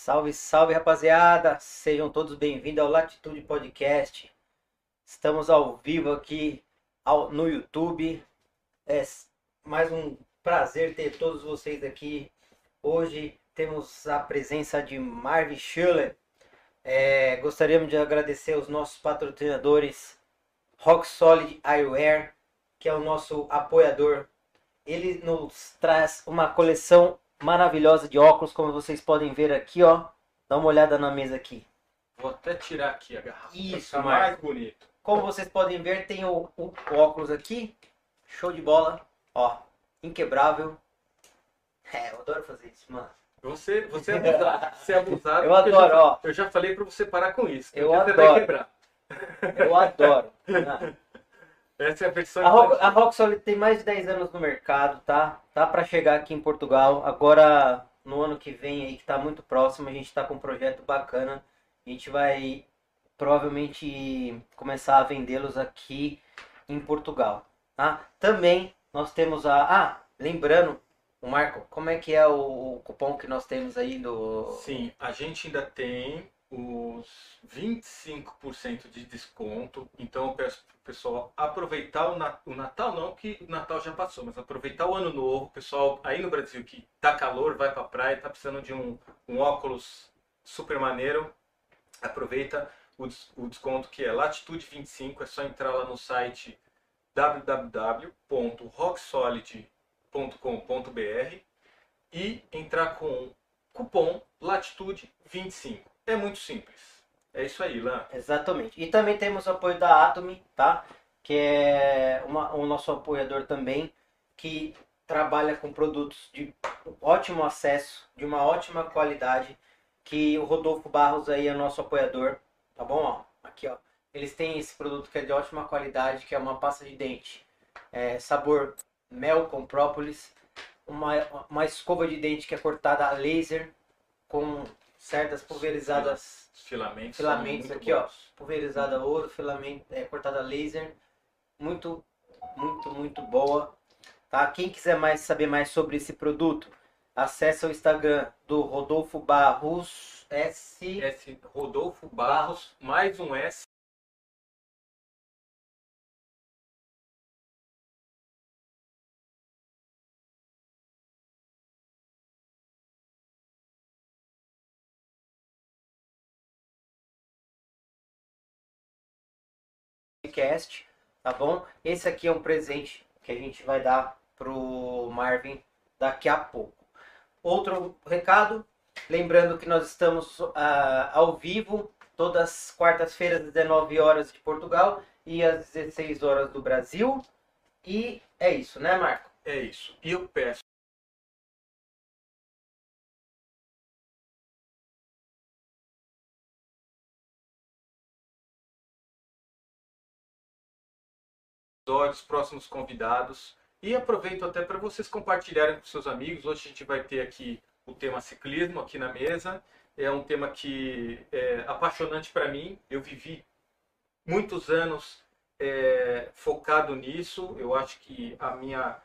Salve, salve, rapaziada! Sejam todos bem-vindos ao Latitude Podcast. Estamos ao vivo aqui ao- no YouTube. É mais um prazer ter todos vocês aqui. Hoje temos a presença de Marvin Schuller. É, gostaríamos de agradecer os nossos patrocinadores Rock Solid Eyewear, que é o nosso apoiador. Ele nos traz uma coleção maravilhosa de óculos, como vocês podem ver aqui, ó. Dá uma olhada na mesa aqui. Vou até tirar aqui a garrafa. Isso, Marco. mais bonito. Como vocês podem ver, tem o, o óculos aqui. Show de bola. Ó, inquebrável. É, eu adoro fazer isso, mano. Você, você é abusado. Você é abusado. Eu adoro, já, ó. Eu já falei pra você parar com isso. Eu adoro. Eu adoro. Essa é a versão A, Rock, a Rock Solid tem mais de 10 anos no mercado, tá? Tá para chegar aqui em Portugal. Agora, no ano que vem aí, que tá muito próximo, a gente tá com um projeto bacana. A gente vai provavelmente começar a vendê-los aqui em Portugal, tá? Também nós temos a... Ah, lembrando, o Marco, como é que é o, o cupom que nós temos aí do... Sim, a gente ainda tem os 25% de desconto. Então eu peço pessoal aproveitar o, o Natal, não que o Natal já passou, mas aproveitar o ano novo. O pessoal aí no Brasil que tá calor, vai pra praia, tá precisando de um, um óculos super maneiro. Aproveita o, des- o desconto que é Latitude 25, é só entrar lá no site www.rocksolid.com.br e entrar com cupom Latitude 25. É muito simples. É isso aí, Lan. Exatamente. E também temos o apoio da Atomy, tá? Que é uma- o nosso apoiador também, que trabalha com produtos de ótimo acesso, de uma ótima qualidade, que o Rodolfo Barros aí é nosso apoiador, tá bom? Ó, aqui, ó. Eles têm esse produto que é de ótima qualidade, que é uma pasta de dente, é, sabor mel com própolis, uma, uma escova de dente que é cortada a laser, com cerdas pulverizadas Os filamentos. Filamentos aqui, ó. bons. pulverizada a ouro, filamento, é, cortada laser. Muito, muito, muito boa. Tá? Quem quiser mais saber mais sobre esse produto, acesse o Instagram do Rodolfo Barros S. S. Rodolfo Barros, mais um S. Podcast, tá bom? Esse aqui é um presente que a gente vai dar pro Marvin daqui a pouco. Outro recado, lembrando que nós estamos ah, ao vivo todas as quartas-feiras às 19 horas de Portugal e às 16 horas do Brasil. E é isso, né, Marco? É isso. E eu peço. Episódios, próximos convidados. E aproveito até para vocês compartilharem com seus amigos. Hoje a gente vai ter aqui o tema ciclismo aqui na mesa. É um tema que é apaixonante para mim. Eu vivi muitos anos é, focado nisso. Eu acho que a minha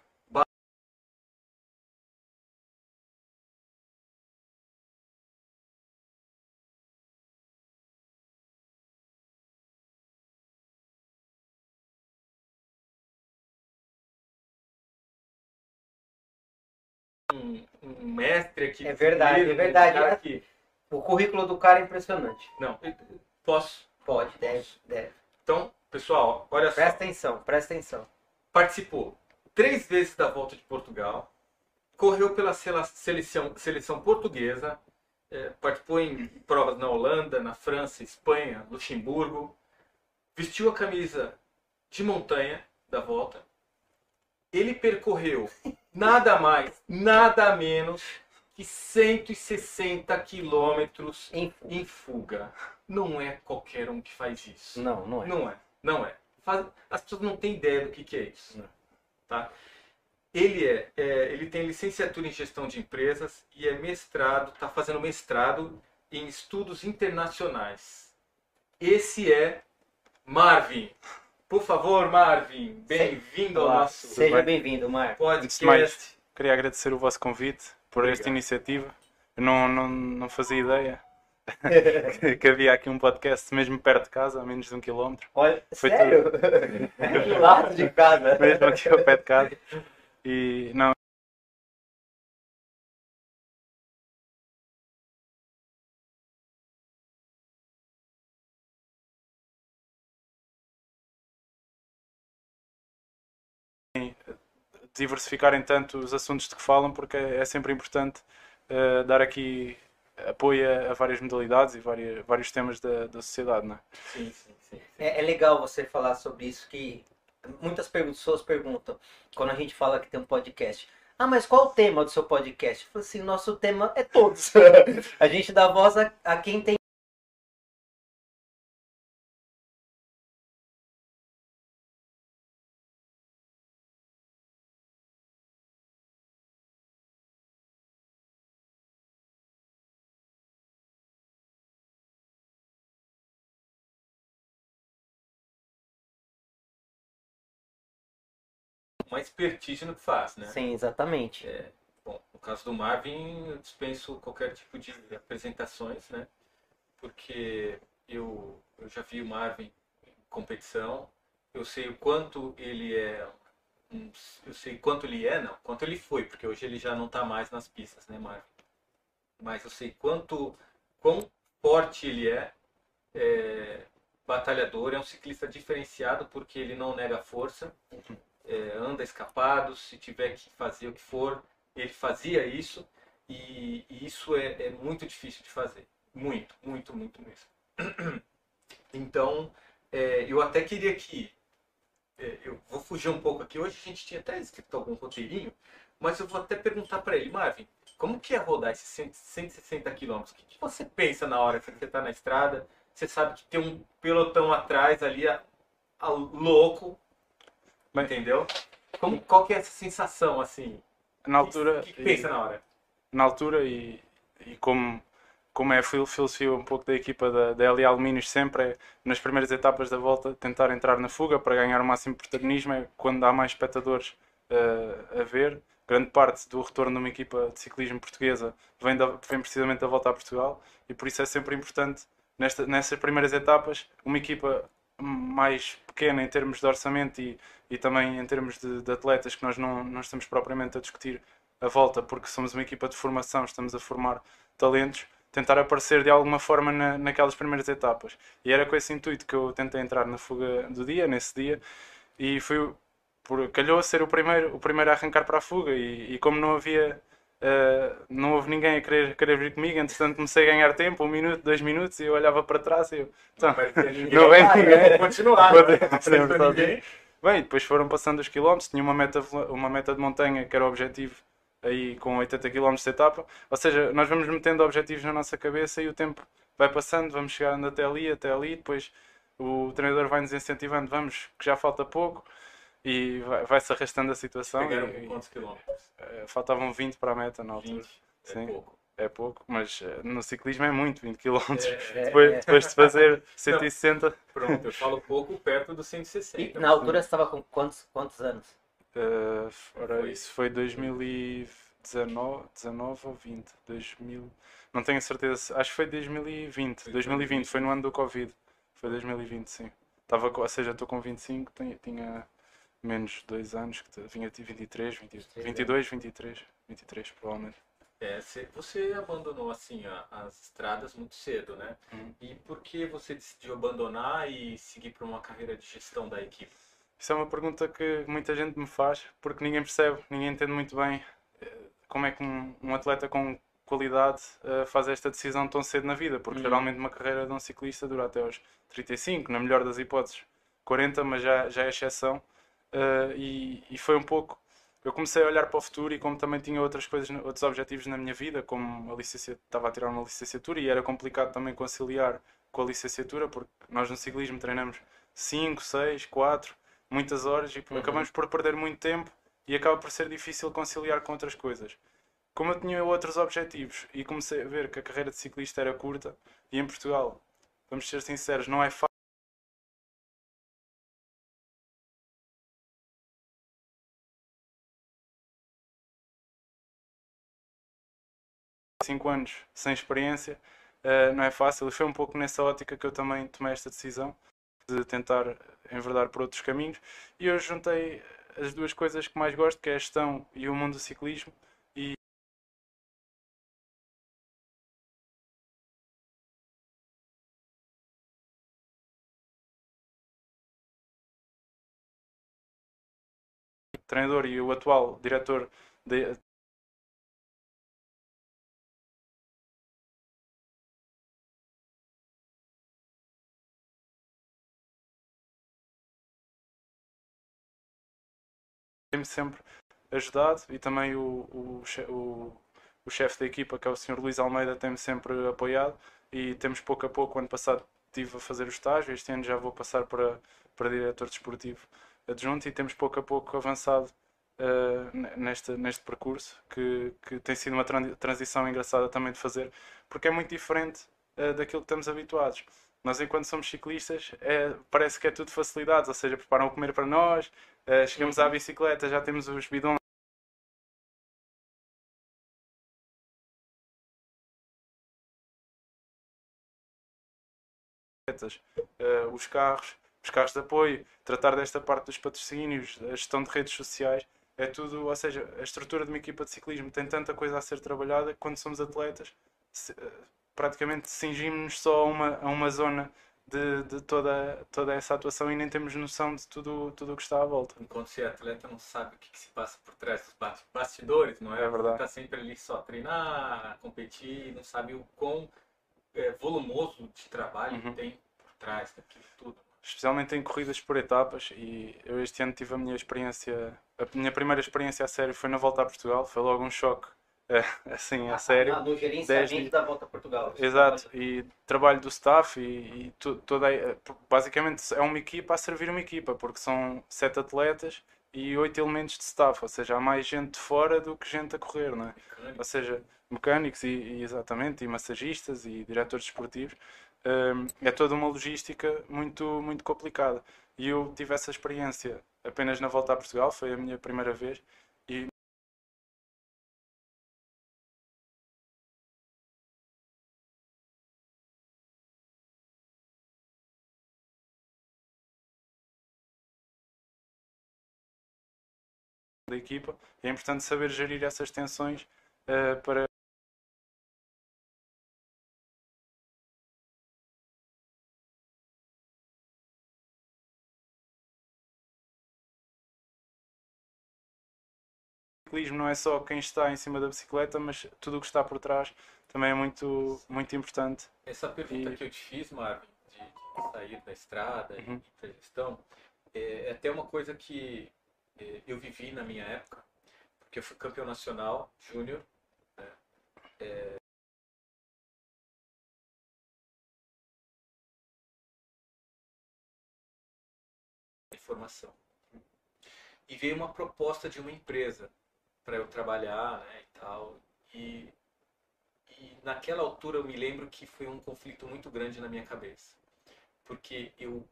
mestre aqui. É de verdade, é verdade. que- O currículo do cara é impressionante. Não, posso. Pode, deve, deve. Então, pessoal, olha só. Presta atenção, presta atenção. Participou três vezes da volta de Portugal, correu pela seleção, seleção portuguesa, eh, participou em provas na Holanda, na França, Espanha, Luxemburgo, vestiu a camisa de montanha da volta. Ele percorreu nada mais, nada menos que 160 quilômetros Enfim, em fuga. Não é qualquer um que faz isso. não, não é. Não é, não é. Faz- As pessoas não têm ideia do que, que é isso. Não. Tá? Ele, é, é, ele tem licenciatura em gestão de empresas e é mestrado, está fazendo mestrado em estudos internacionais. Esse é Marvin. Por favor, Marvin, bem-vindo ao nosso Seja bem-vindo. Antes de mais, podcast. queria agradecer o vosso convite por esta iniciativa. Eu não, não, não fazia ideia que- havia aqui um podcast mesmo perto de casa, a menos de um quilómetro. Olha, Foi sério? Do lado de casa. Mesmo aqui ao pé de casa. E não, diversificarem tanto os assuntos de que falam, porque é, é sempre importante eh, dar aqui apoio a, a várias modalidades e várias, vários temas da, da sociedade, não é? Sim, sim. sim. É, é legal você falar sobre isso, que muitas pessoas perguntam, quando a gente fala que tem um podcast. Ah, mas qual o tema do seu podcast? Eu falo assim, nosso tema é todos. a gente dá voz a, a quem tem. Uma expertise no que faz, né? Sim, exatamente. Bom, no caso do Marvin, eu dispenso qualquer tipo de apresentações, né? Porque eu, eu já vi o Marvin em competição, eu sei o quanto ele é, eu sei quanto ele é, não, quanto ele foi, porque hoje ele já não está mais nas pistas, né, Marvin? Mas eu sei quanto, quão forte ele é, é, batalhador, é um ciclista diferenciado porque ele não nega força, é, anda escapado, se tiver que fazer o que for, ele fazia isso e, e isso é, é muito difícil de fazer. Muito, muito, muito mesmo. Então, é, eu até queria que. é, eu vou fugir um pouco aqui. Hoje a gente tinha até escrito algum roteirinho, mas eu vou até perguntar para ele, Marvin, como que é rodar esses 100 160 quilômetros? O que, que você pensa na hora que você está na estrada? Você sabe que tem um pelotão atrás ali, a, a louco, Bem- entendeu? Como, qual que é essa sensação, assim? Na altura, O que, que pensa na hora? na altura e, e como, como é a fil- filosofia um pouco da equipa da, da LA Alumínios sempre é, nas primeiras etapas da volta, tentar entrar na fuga para ganhar o máximo protagonismo, é quando há mais espectadores eh, a ver. Grande parte do retorno de uma equipa de ciclismo portuguesa vem, da, vem precisamente da volta a Portugal e por isso é sempre importante, nesta, nessas primeiras etapas, uma equipa mais pequena em termos de orçamento e, e também em termos de, de atletas que nós não, não estamos propriamente a discutir a volta porque somos uma equipa de formação, estamos a formar talentos, tentar aparecer de alguma forma na, naquelas primeiras etapas. E era com esse intuito que eu tentei entrar na fuga do dia, nesse dia, e foi o- por, calhou a ser o primeiro, o primeiro a arrancar para a fuga e, e como não havia eh, não houve ninguém a querer, querer vir comigo, entretanto comecei a ganhar tempo, um minuto, dois minutos, e eu olhava para trás e eu, então, não vem Ah. Vou continuar. Não ninguém. Bem, depois foram passando os quilómetros, tinha uma meta, uma meta de montanha que era o objetivo aí com 80 km de etapa, ou seja, nós vamos metendo objetivos na nossa cabeça e o tempo vai passando, vamos chegando até ali, até ali, depois o treinador vai nos incentivando, vamos, que já falta pouco e vai- vai-se arrastando a situação. Pegaram e- quantos quilômetros? eh, faltavam 20 para a meta na altura. 20. É Sim. pouco. É pouco, mas eh, no ciclismo é muito, 20 km. É, é, Depois, depois de fazer 160, Pronto, eu falo pouco perto dos E 160. na altura você estava com quantos, quantos anos? Uh, ora, Foi. isso foi 2019 19 ou 20? 2000, não tenho certeza, se- acho que foi 2020. Foi 2020, foi no ano do Covid. Foi 2020, sim. Estava, com- ou seja, estou com 25, tinha, tinha menos 2 anos, que vinha de 23, 20, 22, 23, 23 provavelmente. É, cê- você abandonou assim as estradas muito cedo, né? Uhum. E por que você decidiu abandonar e seguir para uma carreira de gestão da equipe? Isso é uma pergunta que muita gente me faz, porque ninguém percebe, ninguém entende muito bem eh, como é que um, um atleta com qualidade eh, faz esta decisão tão cedo na vida, porque Uhum. geralmente uma carreira de um ciclista dura até aos 35, na melhor das hipóteses 40, mas já, já é exceção. Eh, e, e foi um pouco. Eu comecei a olhar para o futuro e como também tinha outras coisas, outros objetivos na minha vida, como a licenciatura, estava a tirar uma licenciatura e era complicado também conciliar com a licenciatura, porque nós no ciclismo treinamos 5, 6, 4, muitas horas e Uhum. acabamos por perder muito tempo e acaba por ser difícil conciliar com outras coisas. Como eu tinha outros objetivos e comecei a ver que a carreira de ciclista era curta e em Portugal, vamos ser sinceros, não é fácil. 5 anos sem experiência, uh, não é fácil. E foi um pouco nessa ótica que eu também tomei esta decisão de tentar enverdar por outros caminhos. E eu juntei as duas coisas que mais gosto, que é a gestão e o mundo do ciclismo. E treinador e o atual diretor de, tem-me sempre ajudado e também o, o, o, o chefe da equipa, que é o Sr. Luís Almeida, tem-me sempre apoiado e temos pouco a pouco, ano passado estive a fazer o estágio, este ano já vou passar para, para diretor desportivo adjunto e temos pouco a pouco avançado uh, neste, neste percurso, que, que tem sido uma transição engraçada também de fazer, porque é muito diferente uh, daquilo que estamos habituados. Nós, enquanto somos ciclistas, é, parece que é tudo facilidades, ou seja, preparam o comer para nós, uh, chegamos à bicicleta, já temos os bidões. Uh, os carros, os carros de apoio, tratar desta parte dos patrocínios, a gestão de redes sociais, é tudo, ou seja, a estrutura de uma equipa de ciclismo tem tanta coisa a ser trabalhada que quando somos atletas, se, uh, praticamente cingimos-nos só a uma, a uma zona de, de, toda, toda essa atuação e nem temos noção de tudo, tudo o que está à volta. Enquanto se é atleta não sabe o que, que se passa por trás dos bastidores, não é? É verdade. Está sempre ali só a treinar, a competir, não sabe o quão é, volumoso de trabalho uhum. tem por trás daquilo tudo. Especialmente em corridas por etapas e eu este ano tive a minha experiência, a minha primeira experiência a sério foi na volta a Portugal, foi logo um choque é, assim, a sério. no gerenciamento da Volta a Portugal. Exato, e trabalho do staff e, e toda basicamente é uma equipa a servir uma equipa, porque são sete atletas e oito elementos de staff, ou seja, há mais gente de fora do que gente a correr, não é? Mecânico. Ou seja, mecânicos e, e, exatamente, e massagistas e diretores desportivos. Um, é toda uma logística muito, muito complicada. E eu tive essa experiência apenas na volta a Portugal, foi a minha primeira vez, da equipa. É importante saber gerir essas tensões uh, para ciclismo não é só quem está em cima da bicicleta, mas tudo o que está por trás também é muito, muito importante. Essa pergunta e... que eu te fiz, Marvin, de, de sair da estrada uhum. e para gestão, é, é até uma coisa que é, eu vivi na minha época, porque eu fui campeão nacional júnior. Né? É... E veio uma proposta de uma empresa para eu trabalhar né, e tal. E, e naquela altura eu me lembro que foi um conflito muito grande na minha cabeça. Porque eu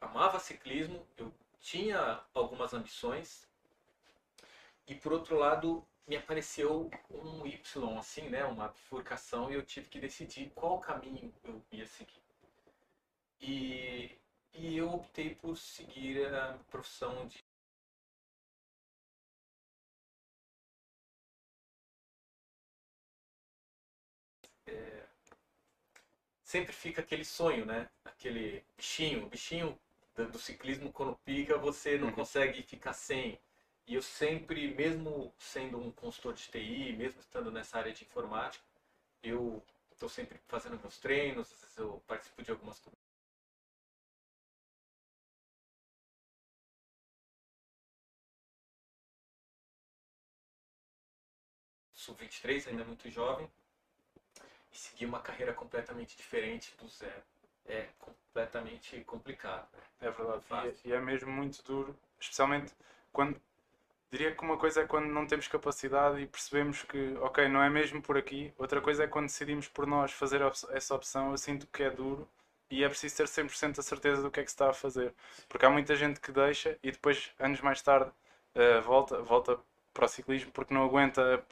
amava ciclismo, eu tinha algumas ambições e por outro lado me apareceu um Y assim, né, uma bifurcação e eu tive que decidir qual caminho eu ia seguir. E, e eu optei por seguir a profissão de é, sempre fica aquele sonho, né? Aquele bichinho, bichinho do ciclismo, quando pica, você não uhum. consegue ficar sem. E eu sempre, mesmo sendo um consultor de TI, mesmo estando nessa área de informática, eu estou sempre fazendo meus treinos, às vezes eu participo de algumas sub-23, ainda muito jovem, e seguir uma carreira completamente diferente do zero é completamente complicado. Né? É verdade. E, e, é mesmo muito duro, especialmente quando. Diria que uma coisa é quando não temos capacidade e percebemos que, ok, não é mesmo por aqui. Outra coisa é quando decidimos por nós fazer essa opção. Eu sinto que é duro e é preciso ter 100% a certeza do que é que se está a fazer. Porque há muita gente que deixa e depois, anos mais tarde, uh, volta, volta para o ciclismo porque não aguenta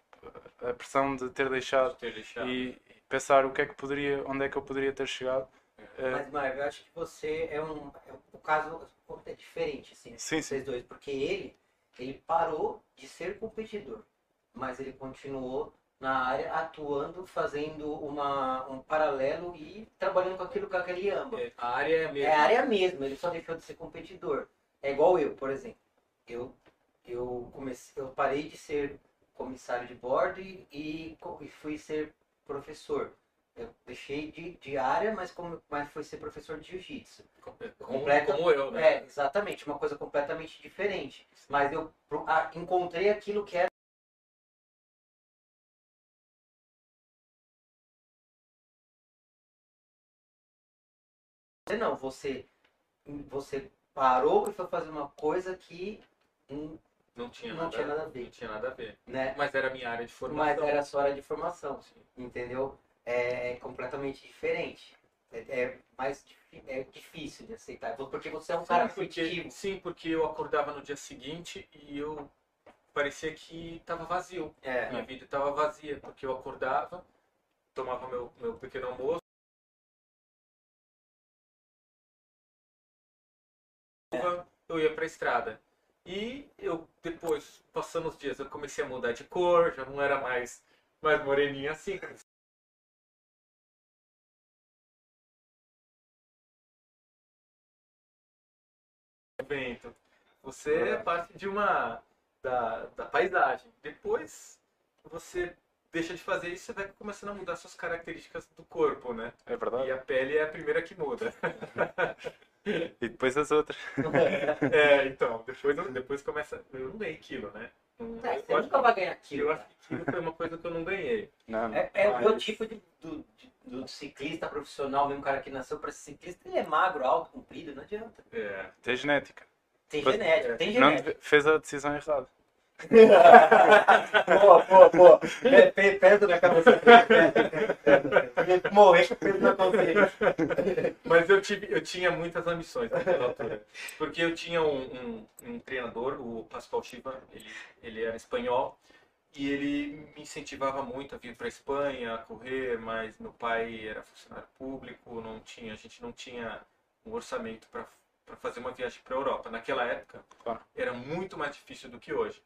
a pressão de ter deixado Ter deixado. e pensar o que é que poderia, onde é que eu poderia ter chegado. Eh, Mas, Marvel, eu acho que você é um. é o caso é diferente, assim, Sim, sim. vocês dois, porque ele, ele parou de ser competidor, mas ele continuou na área atuando, fazendo uma, um paralelo e trabalhando com aquilo que ele ama. É, a área é a mesma. É a área mesmo, ele só deixou de ser competidor. É igual eu, por exemplo. Eu, eu, comecei, eu parei de ser comissário de bordo e, e e fui ser professor. Eu deixei de, de área, mas, como, mas fui ser professor de jiu-jitsu. Como, Completa- como eu, né? É, exatamente, uma coisa completamente diferente. Mas eu ah, encontrei aquilo que era. Você não, você, você parou e foi fazer uma coisa que hum, Não tinha, Não nada, tinha nada a ver. Não tinha nada a ver. né, Mas era a minha área de formação. mas era a sua área de formação, Sim. entendeu? É completamente diferente. É, é mais é difícil de aceitar, porque você é um cara sim, porque, competitivo. sim, porque eu acordava no dia seguinte e eu parecia que estava vazio. É. Minha vida estava vazia, porque eu acordava, tomava meu, meu pequeno almoço, eu ia para a estrada. E eu depois, passando os dias, eu comecei a mudar de cor, já não era mais, mais moreninha assim. Vento. Você é parte de uma da, da paisagem. Depois você deixa de fazer isso, você vai começando a mudar suas características do corpo, né? É E verdade. a pele é a primeira que muda. E depois as outras. É, então, depois, depois começa. Eu não ganhei quilo, né? Não- É, eu você nunca vai ganhar aquilo. Eu acho que quilo foi uma coisa que eu não ganhei. Não, não. É, é o meu Mas- tipo de, do, de- do ciclista profissional, mesmo cara que nasceu para ser ciclista, ele é magro, alto, comprido, não adianta. É. Tem genética. Tem genética, tem Não genética. deve- fez a decisão errada. Boa, boa, boa. É, pe- Peso na cabeça. Morrer com peso na consciência. Mas eu, tive, eu tinha muitas ambições naquela altura. Porque eu tinha um, um, um treinador, o Pascoal Chiva, ele, ele era espanhol, e ele me incentivava muito a vir para a Espanha, a correr, mas meu pai era funcionário público, não tinha, a gente não tinha um orçamento para fazer uma viagem para a Europa. Naquela época, Claro. era muito mais difícil do que hoje.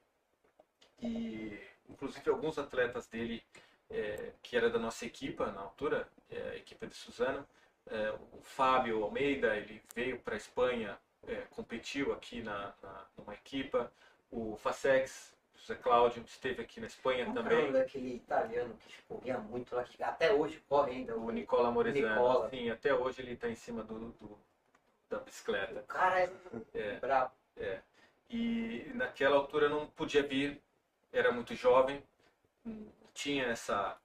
E, inclusive, alguns atletas dele, é, que era da nossa equipa na altura, é, a equipa de Suzano, é, o Fábio Almeida, ele veio para a Espanha, é, competiu aqui na, na, numa equipa. O Facex, José Cláudio, esteve aqui na Espanha Como é o também. nome daquele italiano que corria muito lá, que até hoje corre ainda. O Nicola Moresano, Nicola. sim, até hoje ele está em cima do, do- da bicicleta. O cara é, É. brabo. E naquela altura não podia vir, era muito jovem, tinha essa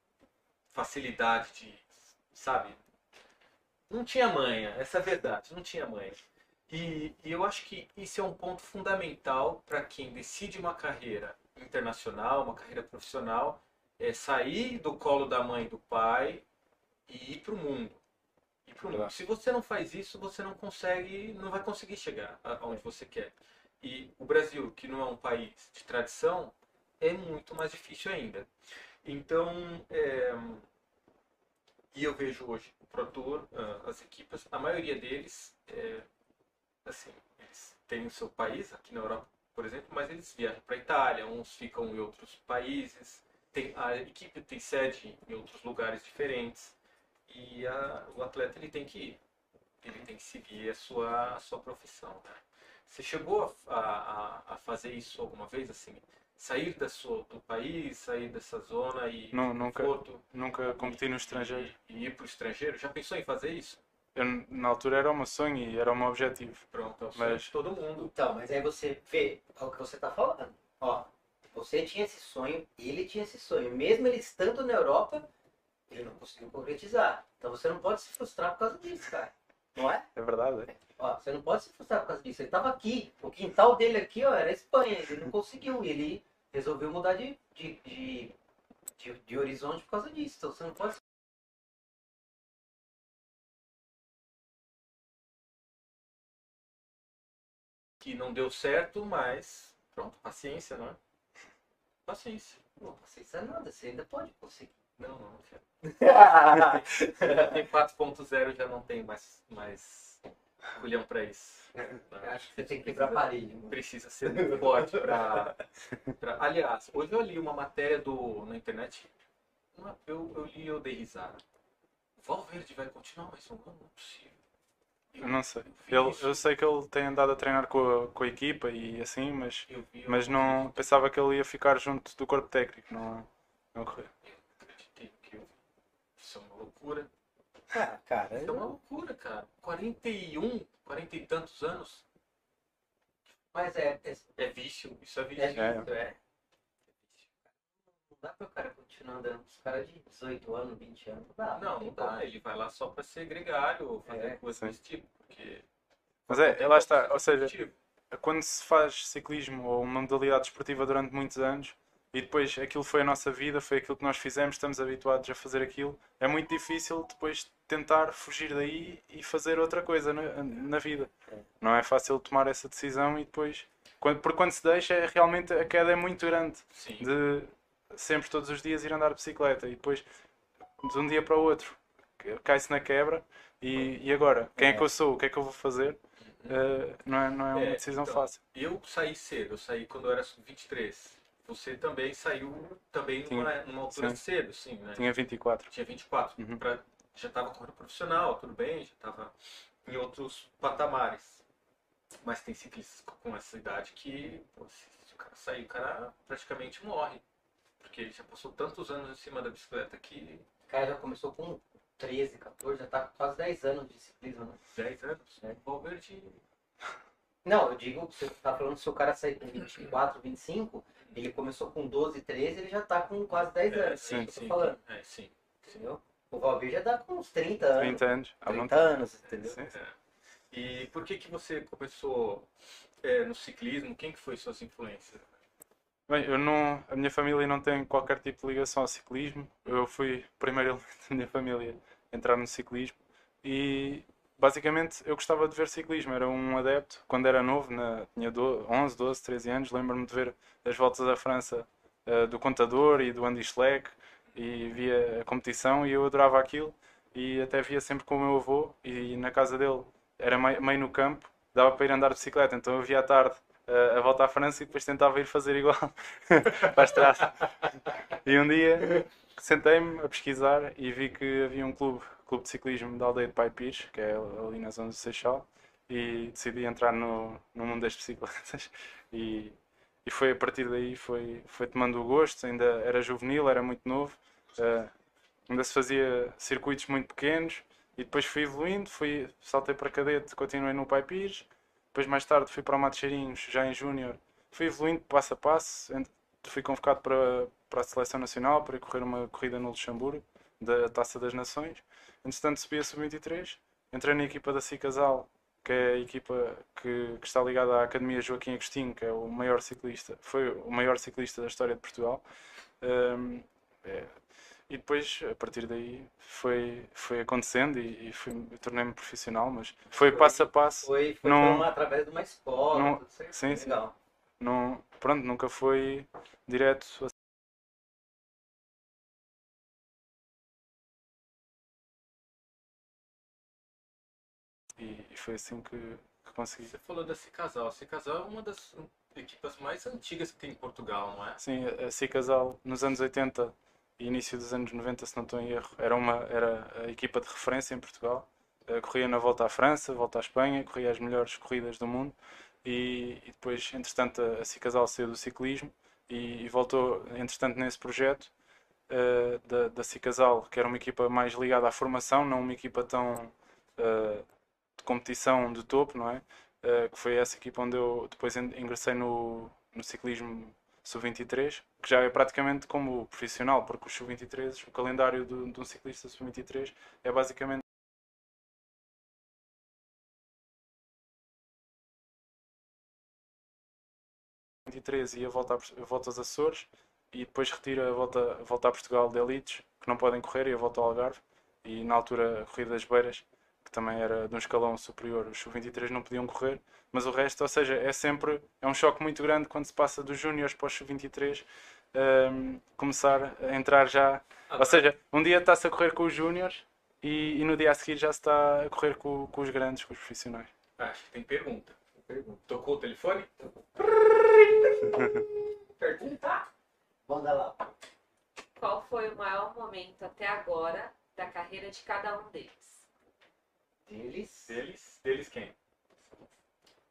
facilidade de, sabe? Não tinha manha, essa é a verdade, não tinha manha. E, e eu acho que isso é um ponto fundamental para quem decide uma carreira internacional, uma carreira profissional, é sair do colo da mãe e do pai e ir para o mundo. Ir pro mundo. Se você não faz isso, você não consegue, não vai conseguir chegar aonde você quer. E o Brasil, que não é um país de tradição, é muito mais difícil ainda. Então, é, e eu vejo hoje o Pro Tour, ah, as equipas, a maioria deles, é, assim, eles têm o seu país, aqui na Europa, por exemplo, mas eles viajam para a Itália, uns ficam em outros países, tem, a equipe tem sede em outros lugares diferentes, e a- o atleta ele tem que ir, ele tem que seguir a sua, a sua profissão. Né? Você chegou a, a, a fazer isso alguma vez, assim? Sair da sua, do país, sair dessa zona e Não, nunca. conforto Nunca competi no estrangeiro. e, e ir para o estrangeiro? Já pensou em fazer isso? Eu, na altura era o meu sonho e era o meu objetivo. Pronto, é o sonho Mas- de todo mundo. Então, mas aí você vê é o que você tá falando. Ó, você tinha esse sonho, ele tinha esse sonho. Mesmo ele estando na Europa, ele não conseguiu concretizar. Então você não pode se frustrar por causa disso, cara. Não é? É verdade. é. Ó, você não pode se frustrar por causa disso. Ele tava aqui. O quintal dele aqui, ó, era a Espanha. Ele não conseguiu. Ele resolveu mudar de, de, de, de, de horizonte por causa disso. Então você não pode. Que não deu certo, mas pronto, paciência, não é? Paciência. Não precisa nada, você ainda pode conseguir. Não, não, já. Tem 4.0 já não tem mais, mais culhão pra isso. Eu acho que você tem que quebrar a parede. mano. Precisa ser muito forte pra, pra- Aliás, hoje eu li uma matéria do, na internet. uma- eu, eu li e eu dei risada. O Valverde vai continuar mais um ano? Não é possível. Eu não sei. isso. eu sei que ele tem andado a treinar com a, com a equipa e assim, mas, Eu mas eu não pensava que ele ia ficar junto do corpo técnico. Não, não ocorreu. acreditei que eu... Isso é uma loucura. Ah, cara, Isso é uma loucura, cara. 41, 40 e tantos anos. mas é, é, É vício, isso é vício. é, É. isso, é. Não dá pra o cara continuar andando com os caras de 18 anos, 20 anos. Não dá. Não, não como. dá. Ele vai lá só pra ser gregário ou fazer É, coisa sim. desse tipo. Porque Mas é, lá está. Ou seja, Objetivo. quando se faz ciclismo ou uma modalidade esportiva durante muitos anos e depois aquilo foi a nossa vida, foi aquilo que nós fizemos, estamos habituados a fazer aquilo, é muito difícil depois tentar fugir daí e fazer outra coisa na, na vida. Não é fácil tomar essa decisão e depois. Quando, porque quando se deixa, é, realmente a queda é muito grande Sim. de sempre, todos os dias, ir andar de bicicleta e depois de um dia para o outro cai-se na quebra e, e agora? Quem é que eu sou? O que é que eu vou fazer? Uh, não, é, não é uma É, decisão então, fácil. Eu saí cedo, eu saí quando eu era 23. Você também saiu também Tinha- numa, numa altura sim. cedo, sim, né? Tinha 24. Tinha 24. Uhum. Pra- já estava correndo profissional, tudo bem, já estava em outros patamares. Mas tem ciclistas com essa idade que, pô, se, o cara sair, o cara praticamente morre. Porque ele já passou tantos anos em cima da bicicleta que O cara já começou com 13, 14, já tá com quase 10 anos de ciclismo. Né? 10 anos. É. O Valverde Não, eu digo, você tá falando se o cara sair com 24, 25, ele começou com 12, 13, ele já tá com quase 10 É, anos. sim, é que eu sim, falando. é, sim. Entendeu? O Valverde já tá com uns 30 anos. 30 anos. Há 30 muito anos, entendeu? Sim, sim. E por que que você começou é, no ciclismo? Quem que foi suas influências? Bem, eu não, a minha família não tem qualquer tipo de ligação ao ciclismo. Eu fui o primeiro elemento da minha família a entrar no ciclismo e basicamente eu gostava de ver ciclismo. Era um adepto quando era novo, na, tinha do- 11, 12, 13 anos. Lembro-me de ver as voltas da França eh, do Contador e do Andy Schleck e via a competição e eu adorava aquilo. E até via sempre com o meu avô e na casa dele. Era meio, no campo, dava para ir andar de bicicleta, então eu via à tarde a volta à França e depois tentava ir fazer igual para a estrada. E um dia sentei-me a pesquisar e vi que havia um clube, clube de ciclismo da aldeia de Pai Pires, que é ali na zona do Seixal, e decidi entrar no, no mundo das bicicletas. E, e foi a partir daí foi, foi tomando o gosto, ainda era juvenil, era muito novo, eh, ainda se fazia circuitos muito pequenos e depois fui evoluindo, fui, saltei para cadete, continuei no Pai Pires, depois mais tarde fui para o Mato Cheirinhos, já em júnior, fui evoluindo passo a passo, fui convocado para, para a seleção nacional para correr uma corrida no Luxemburgo, da Taça das Nações. Entretanto subi a sub-23, entrei na equipa da Cicasal, que é a equipa que, que está ligada à Academia Joaquim Agostinho, que é o maior ciclista, foi o maior ciclista da história de Portugal. Hum, é, e depois, a partir daí, foi, foi acontecendo e, e fui- tornei-me profissional, mas foi passo a passo. Foi, foi uma- através de uma escola, não- tudo certo. sim, sim. Não, pronto, nunca foi direto. Foi assim que, que consegui. Você falou da Cicasal. A Cicasal é uma das equipas mais antigas que tem em Portugal, não é? Sim, a Cicasal nos anos 80 e início dos anos 90, se não estou em erro, era, uma, era a equipa de referência em Portugal. Eh, Corria na volta à França, volta à Espanha, corria as melhores corridas do mundo e, e depois, entretanto, a Cicasal saiu do ciclismo e, e voltou, entretanto, nesse projeto eh, da, da Cicasal, que era uma equipa mais ligada à formação, não uma equipa tão eh, de competição de topo, não é? Eh, que foi essa equipa onde eu depois ingressei no, no ciclismo sub-23, que já é praticamente como profissional, porque os sub-23, o calendário do- de um ciclista sub-23 é basicamente e a volta, a volta aos Açores e depois retira a volta, a volta a Portugal de elites que não podem correr e a volta ao Algarve e na altura a corrida das Beiras que também era de um escalão superior os sub-23 não podiam correr mas o resto, ou seja, é sempre é um choque muito grande quando se passa dos júniores para os sub-23 ehm, começar a entrar já. Ah, Ou seja, um dia está-se a correr com os júniores e, e no dia a seguir já se está a correr com, com os grandes, com os profissionais. Acho que tem pergunta. Tocou o telefone? Pergunta. Manda lá. Qual foi o maior momento até agora da carreira de cada um deles? Deles. Deles, deles quem?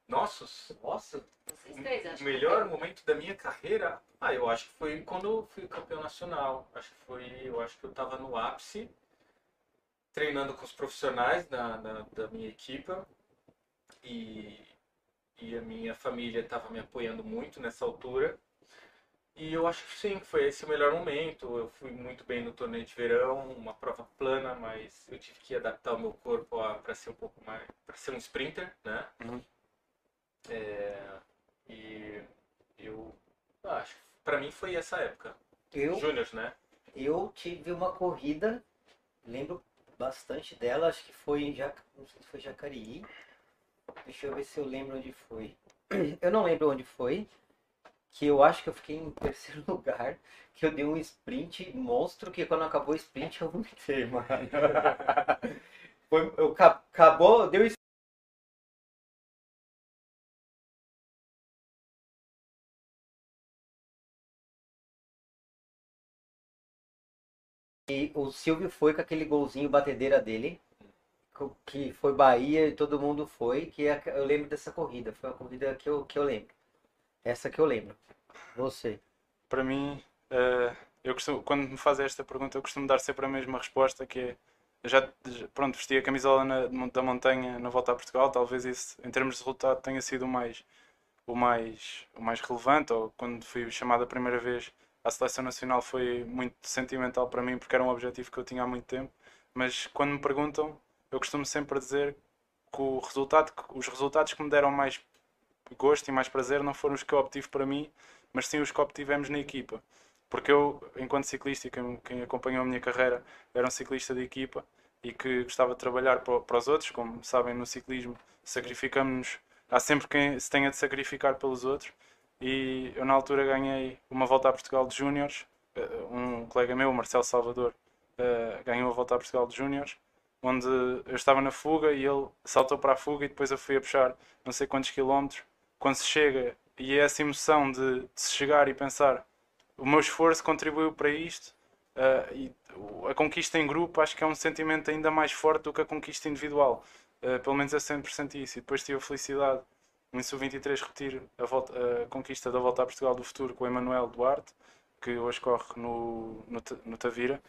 Nossos? Nossa, Vocês três, acho O melhor momento da minha carreira? Ah, eu acho que foi quando eu fui campeão nacional. Acho que foi, eu acho que eu estava no ápice, treinando com os profissionais da, da, da minha equipa e, e a minha família estava me apoiando muito nessa altura. E eu acho que sim, foi esse o melhor momento. Eu fui muito bem no torneio de verão, uma prova plana, mas eu tive que adaptar o meu corpo para ser um pouco mais, para ser um sprinter, né? Uhum. É, e eu acho que para mim foi essa época. eu, Júnior, né? eu tive uma corrida, lembro bastante dela, acho que foi em Jac... não sei se foi Jacareí. Deixa eu ver se eu lembro onde foi. Eu não lembro onde foi, que eu acho que eu fiquei em terceiro lugar, que eu dei um sprint monstro, que quando acabou o sprint eu vomitei, mano. Foi, eu, ca- acabou, deu E o Silvio foi com aquele golzinho batedeira dele, que foi Bahia e todo mundo foi, que é- eu lembro dessa corrida, foi uma corrida que eu, que eu lembro. Essa que eu lembro. Você. Para mim, eh, eu costumo, quando me fazem esta pergunta, eu costumo dar sempre a mesma resposta, que é, já, pronto, vesti a camisola na- da montanha na volta a Portugal, talvez isso, em termos de resultado, tenha sido o mais, o mais, o mais relevante, ou quando fui chamado a primeira vez à seleção nacional foi muito sentimental para mim, porque era um objetivo que eu tinha há muito tempo, mas quando me perguntam, eu costumo sempre dizer que o resultado, os resultados que me deram mais gosto e mais prazer não foram os que eu obtive para mim, mas sim os que obtivemos na equipa. Porque eu, enquanto ciclista, quem, quem acompanhou a minha carreira, era um ciclista de equipa e que gostava de trabalhar para, para os outros. Como sabem, no ciclismo sacrificamos-nos, há sempre quem se tenha de sacrificar pelos outros. E eu, na altura, ganhei uma volta a Portugal de Júniores. Eh, Um colega meu, Marcelo Salvador, eh, ganhou a volta a Portugal de Júniores, onde eu estava na fuga e ele saltou para a fuga e depois eu fui a puxar não sei quantos quilómetros. Quando se chega e é essa emoção de, de se chegar e pensar o meu esforço contribuiu para isto ah, e a conquista em grupo acho que é um sentimento ainda mais forte do que a conquista individual. Ah, pelo menos eu sempre senti isso. E depois tive a felicidade em sub-23 repetir a, volta- a conquista da volta a Portugal do futuro com o Emanuel Duarte que hoje corre no, no, no Tavira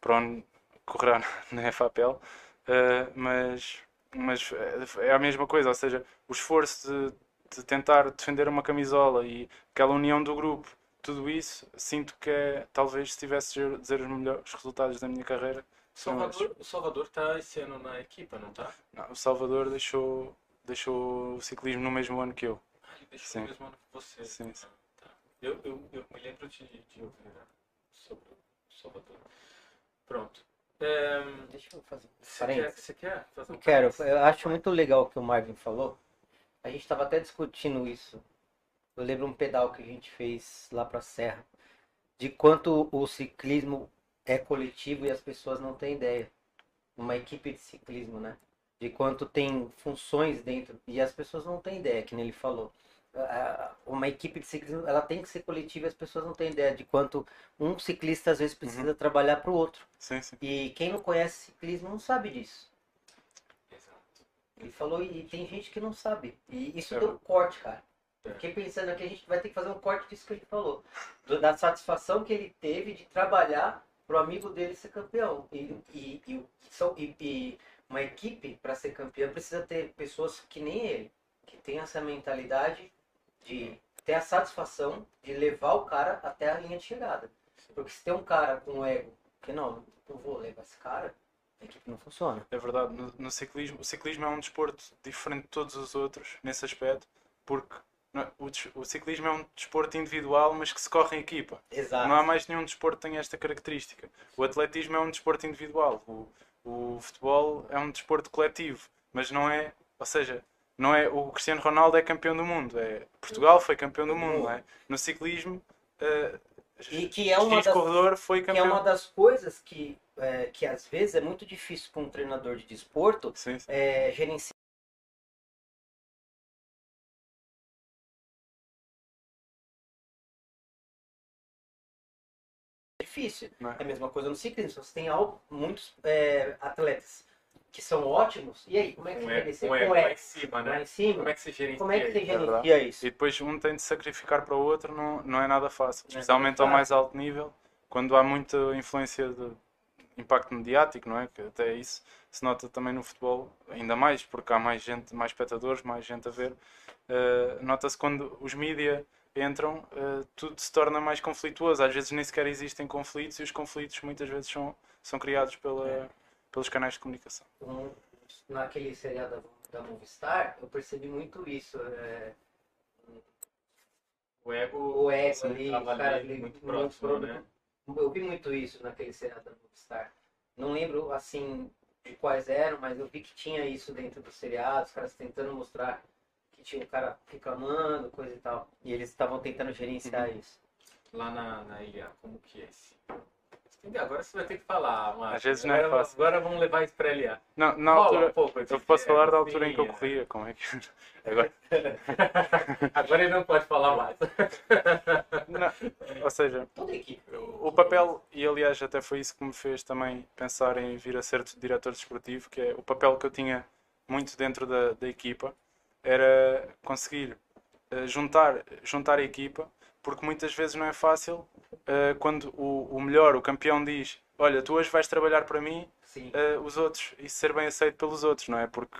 para onde correrá na FAPEL Ah, mas, mas é a mesma coisa, ou seja, o esforço de, de tentar defender uma camisola e aquela união do grupo, tudo isso, sinto que é, talvez se tivesse de dizer os melhores resultados da minha carreira. Salvador, o Salvador está esse ano na equipa, não está? Não, o Salvador deixou, deixou o ciclismo no mesmo ano que eu. Ah, ele deixou Sim. o mesmo ano que você. Sim, sim. Ah, tá. Eu, eu, eu me lembro de, de ouvir né, sobre o Salvador. Pronto. É, Deixa eu fazer. você, quer, você quer fazer um Eu quero, eu acho muito legal o que o Marvin falou. A gente estava até discutindo isso. Eu lembro um pedal que a gente fez lá pra Serra, de quanto o ciclismo é coletivo e as pessoas não têm ideia. Uma equipe de ciclismo, né? De quanto tem funções dentro e as pessoas não têm ideia, que nem ele falou. Uma equipe de ciclismo, ela tem que ser coletiva e as pessoas não têm ideia de quanto um ciclista às vezes precisa trabalhar para o outro. Sim, sim. E quem não conhece ciclismo não sabe disso. Ele falou e tem gente que não sabe. E isso É. deu um corte, cara. Fiquei pensando aqui, a gente vai ter que fazer um corte disso que ele falou. Da satisfação que ele teve de trabalhar pro amigo dele ser campeão. E, e, e, e- e uma equipe, para ser campeã, precisa ter pessoas que nem ele, que tem essa mentalidade de ter a satisfação de levar o cara até a linha de chegada. Porque se tem um cara com ego, que não, não vou levar esse cara, a equipe não funciona. É verdade, no, no ciclismo, o ciclismo é um desporto diferente de todos os outros nesse aspecto, porque não é- o, o ciclismo é um desporto individual, mas que se corre em equipa. Exato. Não há mais nenhum desporto que tenha esta característica. O atletismo é um desporto individual, o, o futebol é um desporto coletivo, mas não é, ou seja, não é o Cristiano Ronaldo é campeão do mundo, é Portugal foi campeão do mundo, não é? No ciclismo eh, E que é uma das, que é uma das coisas que, é, que às vezes é muito difícil para um treinador de desporto Sim, sim. é, gerenciar. É difícil. Não é? É a mesma coisa no ciclismo. Você tem muitos é, atletas que são ótimos. E aí, como é que Um você é, gerencia? um é lá em cima, lá né? em cima? Como é que se gerencia Como é que você isso? É gerencia isso? E depois um tem de sacrificar para o outro, não, não é nada fácil. Não é Especialmente nada ao mais alto nível, quando há muita influência de impacto mediático, não é? Que até isso se nota também no futebol, ainda mais, porque há mais gente, mais espectadores, mais gente a ver. Eh, Nota-se quando os mídia entram, eh, tudo se torna mais conflituoso. Às vezes nem sequer existem conflitos e os conflitos muitas vezes são, são criados pela, É. pelos canais de comunicação. Um- naquele seriado da, da Movistar, eu percebi muito isso. é, O ego, o ego ali, os caras ali muito muito próximo, próximo. né? Eu vi muito isso naquele seriado da Movistar. Não lembro, assim, de quais eram, mas eu vi que tinha isso dentro do seriado, os caras tentando mostrar que tinha um cara reclamando, coisa e tal. E eles estavam tentando gerenciar Uhum. isso. lá na, na ilha, como que é esse? Entendeu? Agora você vai ter que falar, Marcos. Às vezes não é agora, fácil. Agora vamos levar isso para LA. Não, na Rola altura, um pouco eu posso falar da altura em que eu sim, corria, como é que agora Agora ele não pode falar mais. Não, ou seja, o papel, e aliás até foi isso que me fez também pensar em vir a ser diretor desportivo, que é o papel que eu tinha muito dentro da, da equipa, era conseguir eh, juntar, juntar a equipa, porque muitas vezes não é fácil eh, quando o, o melhor, o campeão diz, olha, tu hoje vais trabalhar para mim, eh, os outros, e ser bem aceito pelos outros, não é? Porque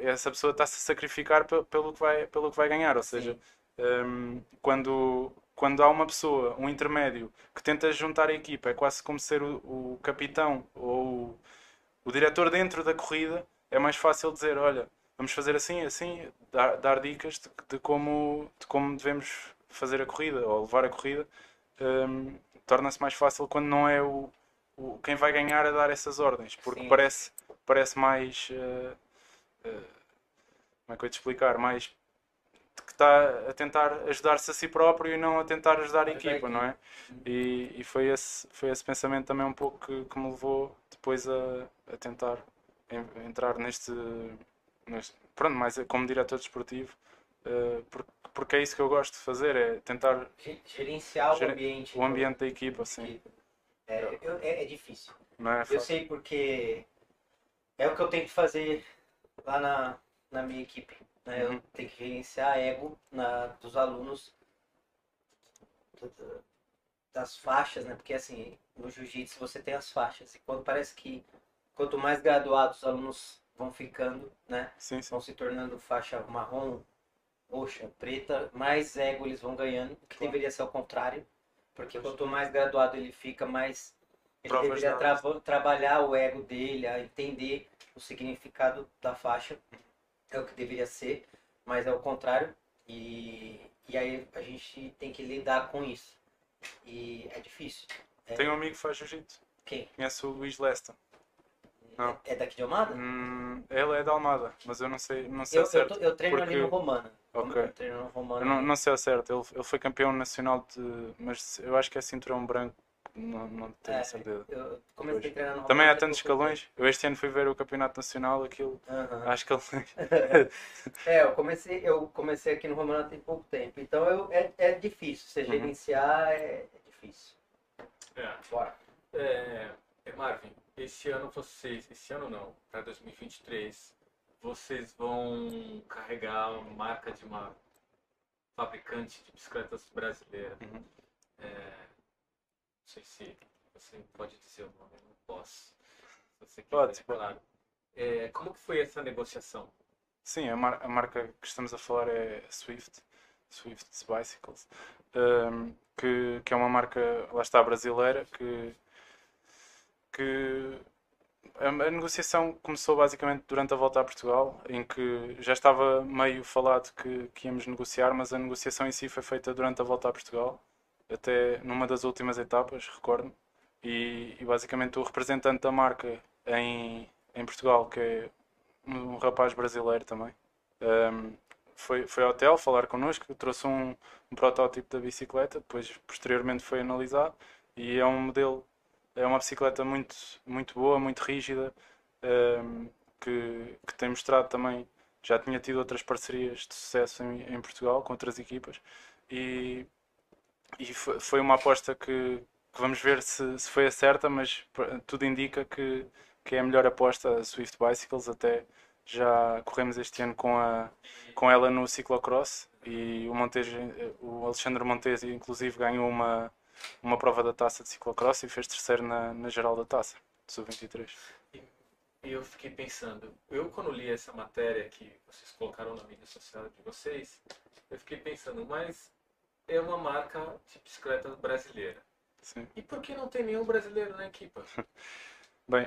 essa pessoa está-se a sacrificar pe- pelo que vai, pelo que vai ganhar, ou seja, um, quando, quando há uma pessoa, um intermédio, que tenta juntar a equipa, é quase como ser o, o capitão ou o, o diretor dentro da corrida, é mais fácil dizer, olha, vamos fazer assim, assim, dar, dar dicas de, de como, de como devemos fazer a corrida ou levar a corrida. Um, Torna-se mais fácil quando não é o, o, quem vai ganhar a dar essas ordens, porque Sim. parece, parece mais. eh, eh, como é que eu te explicar? Mais que está a tentar ajudar-se a si próprio e não a tentar ajudar a equipa, não é? E, e foi, esse, foi esse pensamento também um pouco que, que me levou depois a, a tentar en- entrar neste, neste. Pronto, mais como diretor desportivo, eh, porque, porque é isso que eu gosto de fazer, é tentar Ge- Gerenciar o ambiente. o ambiente da equipa, assim. É, eu- é, é difícil. É Eu fácil. sei porque é o que eu tento fazer lá na, na minha equipe. Né? Eu Uhum. tenho que gerenciar ego na, dos alunos das faixas, né? Porque assim, no jiu-jitsu você tem as faixas. E quando parece que quanto mais graduados os alunos vão ficando, né? Sim, sim. Vão se tornando faixa marrom, roxa, preta, mais ego eles vão ganhando, o que Claro. deveria ser o contrário. Porque quanto mais graduado ele fica, mais ele deveria trava- trabalhar o ego dele, a entender o significado da faixa. É o que deveria ser, mas é o contrário. E, e aí a gente tem que lidar com isso. E é difícil. Tenho um amigo que faz jiu-jitsu. Quem? Conhece o Luís Lesta. Não. É daqui de Almada? Hum, ele é da Almada, mas eu não sei, não sei Eu, eu, certo. tô- eu treino ali porque- no Romana. Ok. Eu não, não sei ao certo. Ele, ele foi campeão nacional de. Mas eu acho que é cinturão branco. Não, não tenho É, certeza. Eu comecei a Pois. treinar no Também há tantos escalões. Eu este ano fui ver o campeonato nacional, aquilo. Aham. Acho que ele. É, eu comecei, eu comecei aqui no Romana tem pouco tempo, então eu, é, é difícil. Você Uhum. gerenciar é, é difícil. É. Bora. É, é, Marvin, esse ano vocês, esse ano não, para 2023, vocês vão carregar a marca de uma fabricante de bicicletas brasileira. Uhum. É, não sei se você pode dizer o nome, não posso. Se você quiser, Pode, claro. É, como que foi essa negociação? Sim, a, mar- a marca que estamos a falar é Swift. Swift Bicycles. Hum, que, que é uma marca, lá está, brasileira, que. que a, negociação começou basicamente durante a volta a Portugal, em que já estava meio falado que, que íamos negociar, mas a negociação em si foi feita durante a volta a Portugal, até numa das últimas etapas, recordo e, e basicamente o representante da marca em, em Portugal, que é um rapaz brasileiro também, um, foi, foi ao hotel falar connosco, trouxe um, um protótipo da bicicleta, depois posteriormente foi analisado e é um modelo, é uma bicicleta muito, muito boa, muito rígida, ehm, que, que tem mostrado também, já tinha tido outras parcerias de sucesso em, em Portugal com outras equipas e, e foi, uma aposta que, que vamos ver se, se foi a certa, mas tudo indica que, que é a melhor aposta a Swift Bicycles, até já corremos este ano com, a, com ela no ciclocross e o, Montejo, o Alexandre Montesi inclusive ganhou uma, uma prova da taça de ciclocross e fez terceiro na, na geral da taça, de sub-23. E eu fiquei pensando, eu quando li essa matéria que vocês colocaram na mídia social de vocês, eu fiquei pensando, mas é uma marca de bicicleta brasileira. Sim. E por que não tem nenhum brasileiro na equipa? Bem,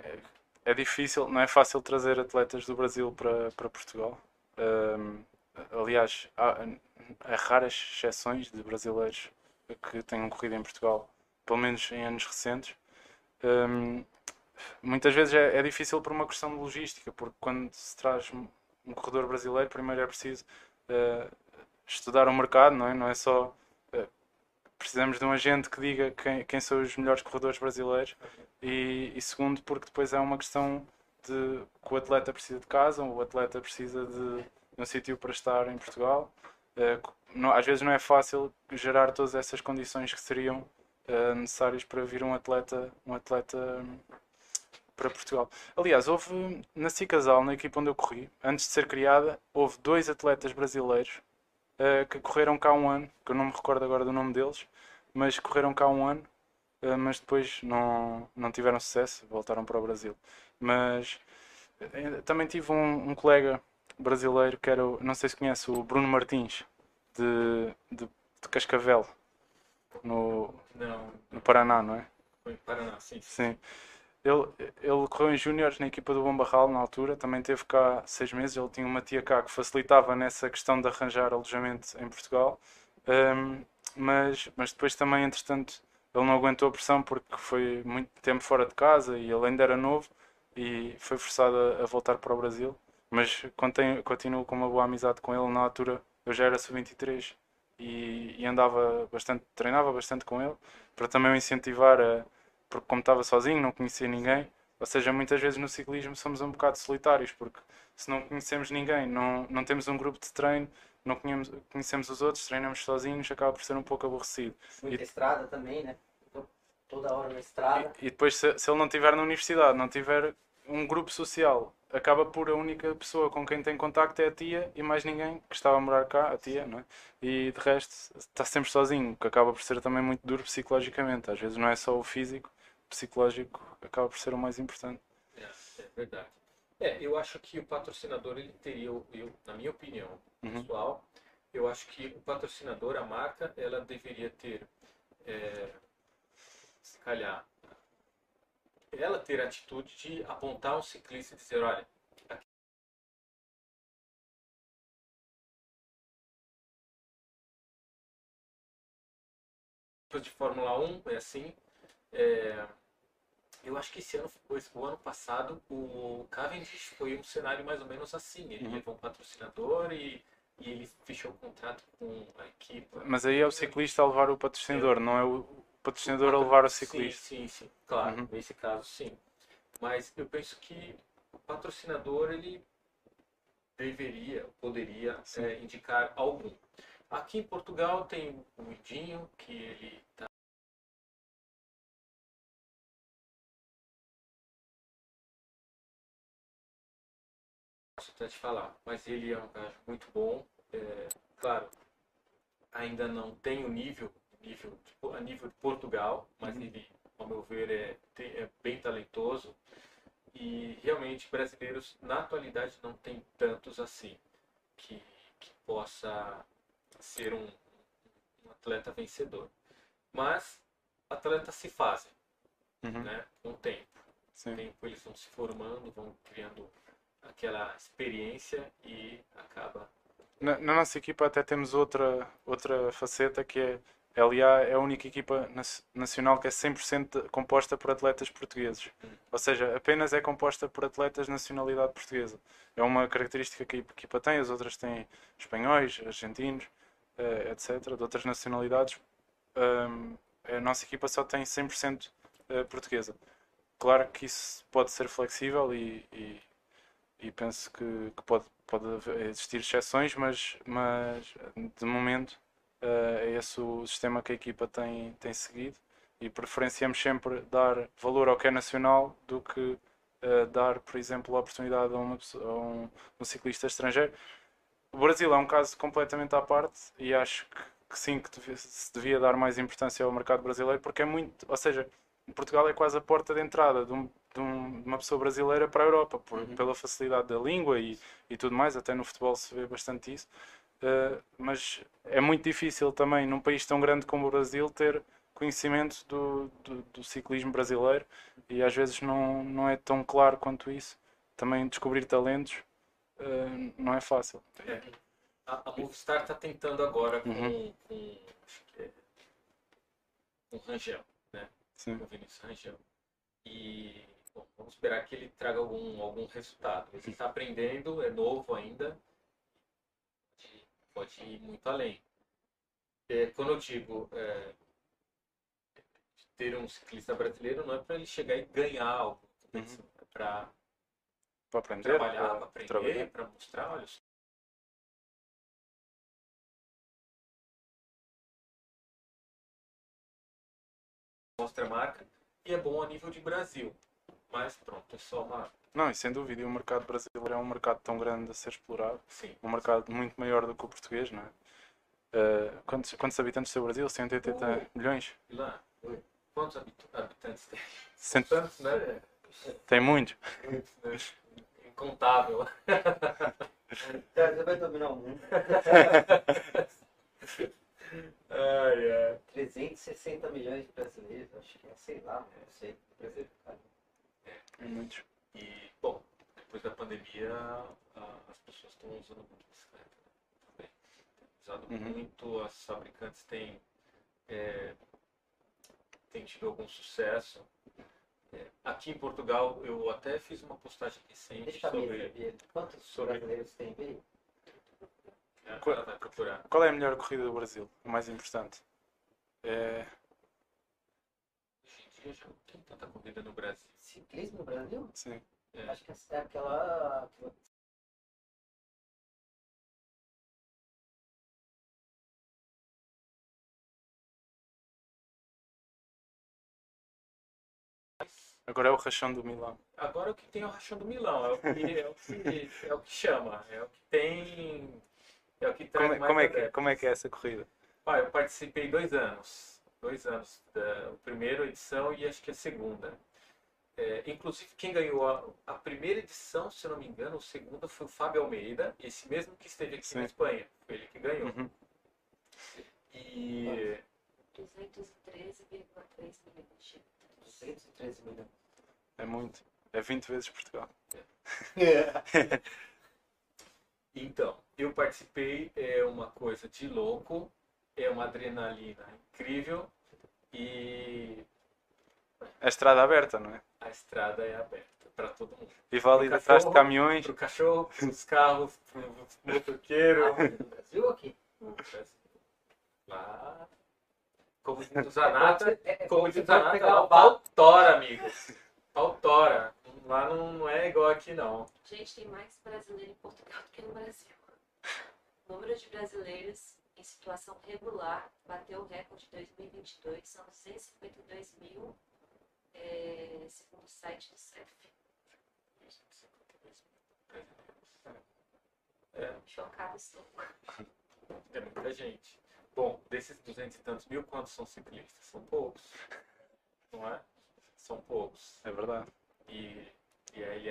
é- difícil, não é fácil trazer atletas do Brasil para, para Portugal. Ahm, aliás, há, há raras exceções de brasileiros que tenham corrido em Portugal, pelo menos em anos recentes. Ahm, muitas vezes é, é difícil por uma questão de logística, porque quando se traz um, um corredor brasileiro, primeiro é preciso ah, estudar o mercado, não é? Não é só. ah, precisamos de um agente que diga quem, quem são os melhores corredores brasileiros e, e segundo porque depois é uma questão de que o atleta precisa de casa, o atleta precisa de, de um sítio para estar em Portugal. Eh, não- às vezes não é fácil gerar todas essas condições que seriam eh, necessárias para vir um atleta, um atleta hum, para Portugal. Aliás, houve na Cicasal, na equipa onde eu corri, antes de ser criada, houve dois atletas brasileiros eh, que correram cá um ano, que eu não me recordo agora do nome deles, mas correram cá um ano Uh, mas depois não, não tiveram sucesso, voltaram para o Brasil. Mas também tive um, um colega brasileiro que era, não sei se conhece, o Bruno Martins, de, de, de Cascavel, no, Não, no Paraná, não é? foi Paraná, sim. Sim. Ele, ele correu em Júniores na equipa do Bombarral na altura, também teve cá seis meses. Ele tinha uma tia cá que facilitava nessa questão de arranjar alojamento em Portugal. Um, mas, mas depois também, entretanto, ele não aguentou a pressão porque foi muito tempo fora de casa e ele ainda era novo e foi forçado a, a voltar para o Brasil. Mas contém- continuo com uma boa amizade com ele. Na altura eu já era sub-23 e, e andava bastante, treinava bastante com ele para também o incentivar a porque como estava sozinho, não conhecia ninguém. Ou seja, muitas vezes no ciclismo somos um bocado solitários, porque se não conhecemos ninguém, não, não temos um grupo de treino, não conhecemos, conhecemos os outros, treinamos sozinhos, acaba por ser um pouco aborrecido. Muita E- estrada também, né? Tô Toda hora na estrada. E, e depois, se, se ele não estiver na universidade, não tiver um grupo social, acaba por a única pessoa com quem tem contacto é a tia e mais ninguém que estava a morar cá, a tia, não é? E de resto está sempre sozinho, que acaba por ser também muito duro psicologicamente. Às vezes não é só o físico, o psicológico acaba por ser o mais importante. É, é verdade. É, eu acho que o patrocinador, ele teria, eu, na minha opinião Uhum. pessoal, eu acho que o patrocinador, a marca, ela deveria ter, é, se calhar, ela ter a atitude de apontar um ciclista e dizer, olha, de Fórmula 1 é assim. é, eu acho que esse ano, foi- o ano passado, o Cavendish foi um cenário mais ou menos assim. Ele Uhum. levou um patrocinador e, e ele fechou o contrato com a equipe. Mas aí é o ciclista a levar o patrocinador, não é o patrocinador a levar o Sim, ciclista. sim, sim. Claro, Uhum. nesse caso sim. Mas eu penso que o patrocinador ele deveria, poderia Sim. é, indicar algum. Aqui em Portugal tem o Idinho, que ele tá até te falar, mas ele é um cara muito bom. É, claro, ainda não tem o nível, nível tipo, a nível de Portugal, mas Uhum. ele, ao meu ver, é, é bem talentoso. E realmente brasileiros na atualidade não tem tantos assim que, que possa ser um, um atleta vencedor. Mas atletas se fazem, Uhum, né? Com o tempo. Com sim. o tempo eles vão se formando, vão criando aquela experiência e acaba Na, na nossa equipa até temos outra, outra faceta que é LA é a única equipa nacional que é 100% composta por atletas portugueses. Ou seja, apenas é composta por atletas de nacionalidade portuguesa. É uma característica que a equipa tem, as outras têm espanhóis, argentinos, eh, etc., de outras nacionalidades. A nossa equipa só tem 100% eh, portuguesa. Claro que isso pode ser flexível e, e, e penso que, que pode, pode existir exceções, mas, mas de momento é esse o sistema que a equipa tem, tem seguido e preferenciamos sempre dar valor ao que é nacional do que eh, dar, por exemplo, a oportunidade a, uma a um, um ciclista estrangeiro. O Brasil é um caso completamente à parte e acho que, que sim, que devia- se devia dar mais importância ao mercado brasileiro porque é muito, ou seja, Portugal é quase a porta de entrada de, um- de um- de uma pessoa brasileira para a Europa, por- Uhum. pela facilidade da língua e, e tudo mais, até no futebol se vê bastante isso. Uh, mas é muito difícil também, num país tão grande como o Brasil, ter conhecimento do, do, do ciclismo brasileiro e às vezes não, não é tão claro quanto isso. Também descobrir talentos uh, não é fácil. É. A, a Movistar está tentando agora com, Uhum. com, é, com o Rangel, Sim. com Vinícius Rangel. E bom, vamos esperar que ele traga algum, algum resultado. Ele está aprendendo, é novo ainda, pode, ir muito além. É, quando eu digo é, ter um ciclista brasileiro, não é para ele chegar e ganhar algo, Uhum. é para aprender, trabalhar, para aprender, para mostrar, olha, mostra a marca e é bom a nível de Brasil. Mas pronto, é só uma. Não, e sem dúvida, e o mercado brasileiro é um mercado tão grande a ser explorado, Sim. um mercado muito maior do que o português, não é? Uh, quantos, quantos habitantes tem o Brasil? 180 Uh. milhões? Lá, quantos habitantes tem? Cento- Tantos, né? Tem muitos. Muitos, né? Incontável. Cara, Você vai dominar o mundo. Ai, ai. 360 milhões de brasileiros, acho que é, sei lá, não sei. Brasileiro, cara. É muitos. E, bom, depois da pandemia, a- as pessoas estão usando muito bicicleta. Né? Também. Tem usado Uhum. muito, as fabricantes têm, é, têm tido algum sucesso. É, aqui em Portugal, eu até fiz uma postagem recente Deixa sobre. Bia. Quantos sobre- brasileiros tem vai procurar. Qual é a melhor corrida do Brasil? A mais importante? É... Não tem tanta corrida no Brasil. Ciclismo no Brasil? Sim. É. Acho que é aquela. aquela- Agora é o Rachão do Milão. Agora o que tem é o Rachão do Milão, é o que, é o que, é o que chama, é o que tem. É o que traz Como é, mais como, é que, adeptos. como é que é essa corrida? Ah, eu participei dois anos. Dois anos. Da a primeira edição e acho que a segunda. É, inclusive, quem ganhou a, a primeira edição, se eu não me engano, a segunda foi o Fábio Almeida, esse mesmo que esteve aqui Sim. na Espanha. Foi ele que ganhou. Uhum. E 213,3 milhões de habitantes. 213 milhões. É muito. É 20 vezes Portugal. então, eu participei, é uma coisa de louco, é uma adrenalina incrível e É estrada aberta, não é? a estrada é aberta para todo mundo. E válida O atrás de caminhões. Para o cachorro, para os carros, para o motoqueiro. No Brasil aqui? Lá. Como diz o Zanata, É, é, como diz o Zanata, lá o o pau tora, amigo. Pau tora. Lá não, não é igual aqui, não. Gente, tem mais brasileiro em Portugal do que no Brasil. O número de brasileiros em situação regular bateu o recorde de 2022, são 252 mil, é, segundo o site do CEF. É, Chocado estou. é muita gente. Bom, desses 200 e tantos mil, quantos são ciclistas? São poucos. Não é? São poucos. É verdade. E, e aí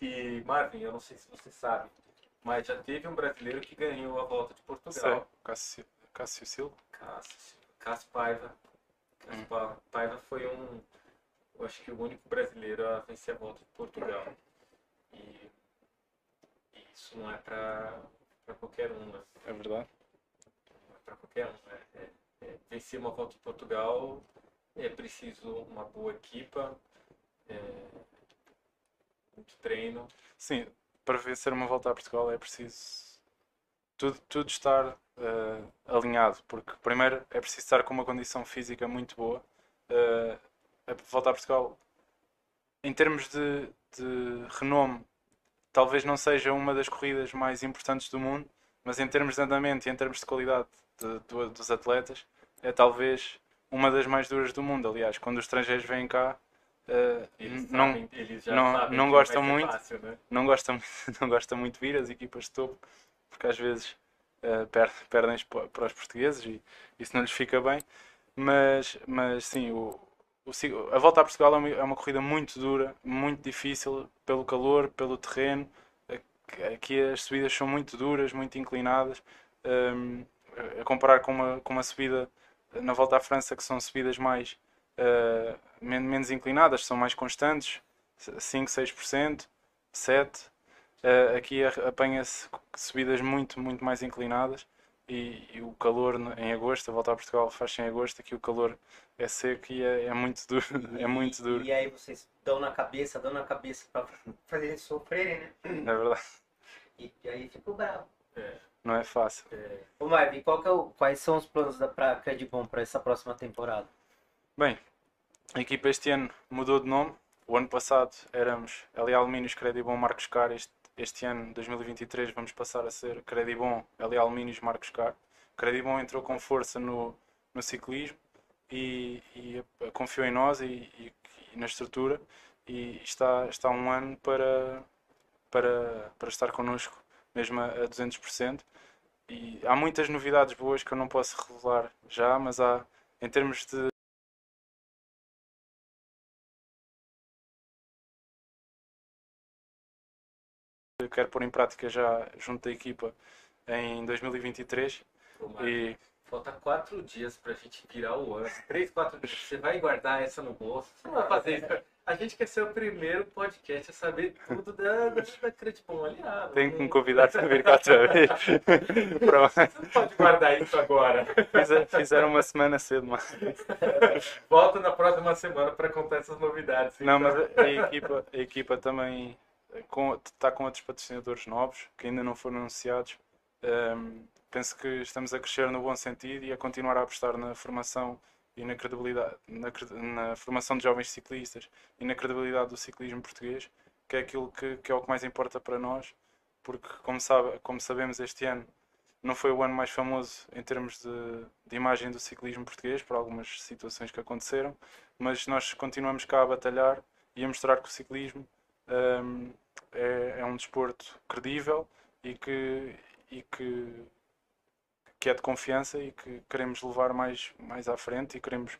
E Marvin, eu não sei se você sabe, mas já teve um brasileiro que ganhou a volta de. Portugal. Cássio, Cássio Silva. Cássio, Cássio Paiva. Cássio Pa- Paiva foi um, eu acho que o único brasileiro a vencer a volta de Portugal. E, e isso não é para qualquer um, né? É verdade. Não é para qualquer um. né? É- é- vencer uma volta de Portugal é preciso uma boa equipa, é, muito treino. Sim, para vencer uma volta a Portugal é preciso tudo, tudo estar eh, alinhado, porque primeiro é preciso estar com uma condição física muito boa. Eh, a volta a Portugal, em termos de, de renome, talvez não seja uma das corridas mais importantes do mundo, mas em termos de andamento e em termos de qualidade de- do- dos atletas, é talvez uma das mais duras do mundo. Aliás, quando os estrangeiros vêm cá, eh, Eles, não, sabem, eles não- sabem não gostam muito. Fácil, né? não gosta, muito- não gosta muito de vir as equipas de topo, porque às vezes eh, per- perdem para para os portugueses e isso não lhes fica bem. Mas, mas sim, o, o a volta a Portugal é uma, é uma corrida muito dura, muito difícil pelo calor, pelo terreno. Aqui- as subidas são muito duras, muito inclinadas. Hum, a comparar com uma, com uma subida na volta à França, que são subidas mais eh, men- menos inclinadas, são mais constantes, 5, 6%, 7%. Uh, aqui apanha-se subidas muito, muito mais inclinadas e, e o calor em agosto, a volta a Portugal faz-se em agosto, aqui o calor é seco e é, é muito duro, é muito duro, E aí vocês dão na cabeça, dão na cabeça pra fazer eles sofrerem, né? é verdade, E, e aí fico bravo. É, não é fácil. é, Ô Marvin, qual que é o- quais são os planos da pra Credibon para essa próxima temporada? Bem, a equipa este ano mudou de nome, o ano passado éramos LA Alumínios, Credibon, Marcos Car, este, este ano, 2023, vamos passar a ser Credibon, LA Alumínios, Marcos Car. Credibon entrou com força no, no ciclismo e, e confiou em nós e, e- e na estrutura e está, está um ano para, para, para estar connosco mesmo a, a 200%. E há muitas novidades boas que eu não posso revelar já, mas há, em termos de quero pôr em prática já junto da equipa em 2023 pô, Marcos, e Falta quatro dias pra gente virar o ano. Três, quatro dias. Você vai guardar essa no bolso. Você não vai fazer isso. A gente quer ser o primeiro podcast a saber tudo da, da, da aliado. tenho que me convidar para vir cá outra vez. Você não pode guardar isso agora. Fizer- Fizeram uma semana cedo, mas Volta na próxima semana para contar essas novidades. Não, então. mas a equipa, a equipa também está com outros patrocinadores novos que ainda não foram anunciados. Ahm, penso que estamos a crescer no bom sentido e a continuar a apostar na formação e na credibilidade, na, na formação de jovens ciclistas e na credibilidade do ciclismo português, que é aquilo que, que é o que mais importa para nós, porque como, sabe, como sabemos este ano não foi o ano mais famoso em termos de, de imagem do ciclismo português, por algumas situações que aconteceram, mas nós continuamos cá a batalhar e a mostrar que o ciclismo hum, é, é um desporto credível e que, e que, que é de confiança e que queremos levar mais, mais à frente e queremos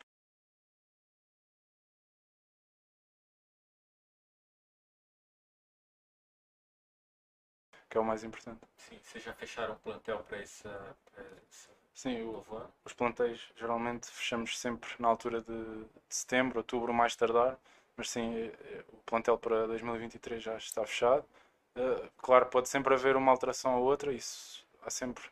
que é o mais importante. Sim, vocês já fecharam o plantel para essa, pra esse Sim, o, novo ano? os plantéis geralmente fechamos sempre na altura de, de setembro, outubro, mais tardar, mas sim, eh, eh, o plantel para 2023 já está fechado. Eh, Claro, pode sempre haver uma alteração ou outra, isso há sempre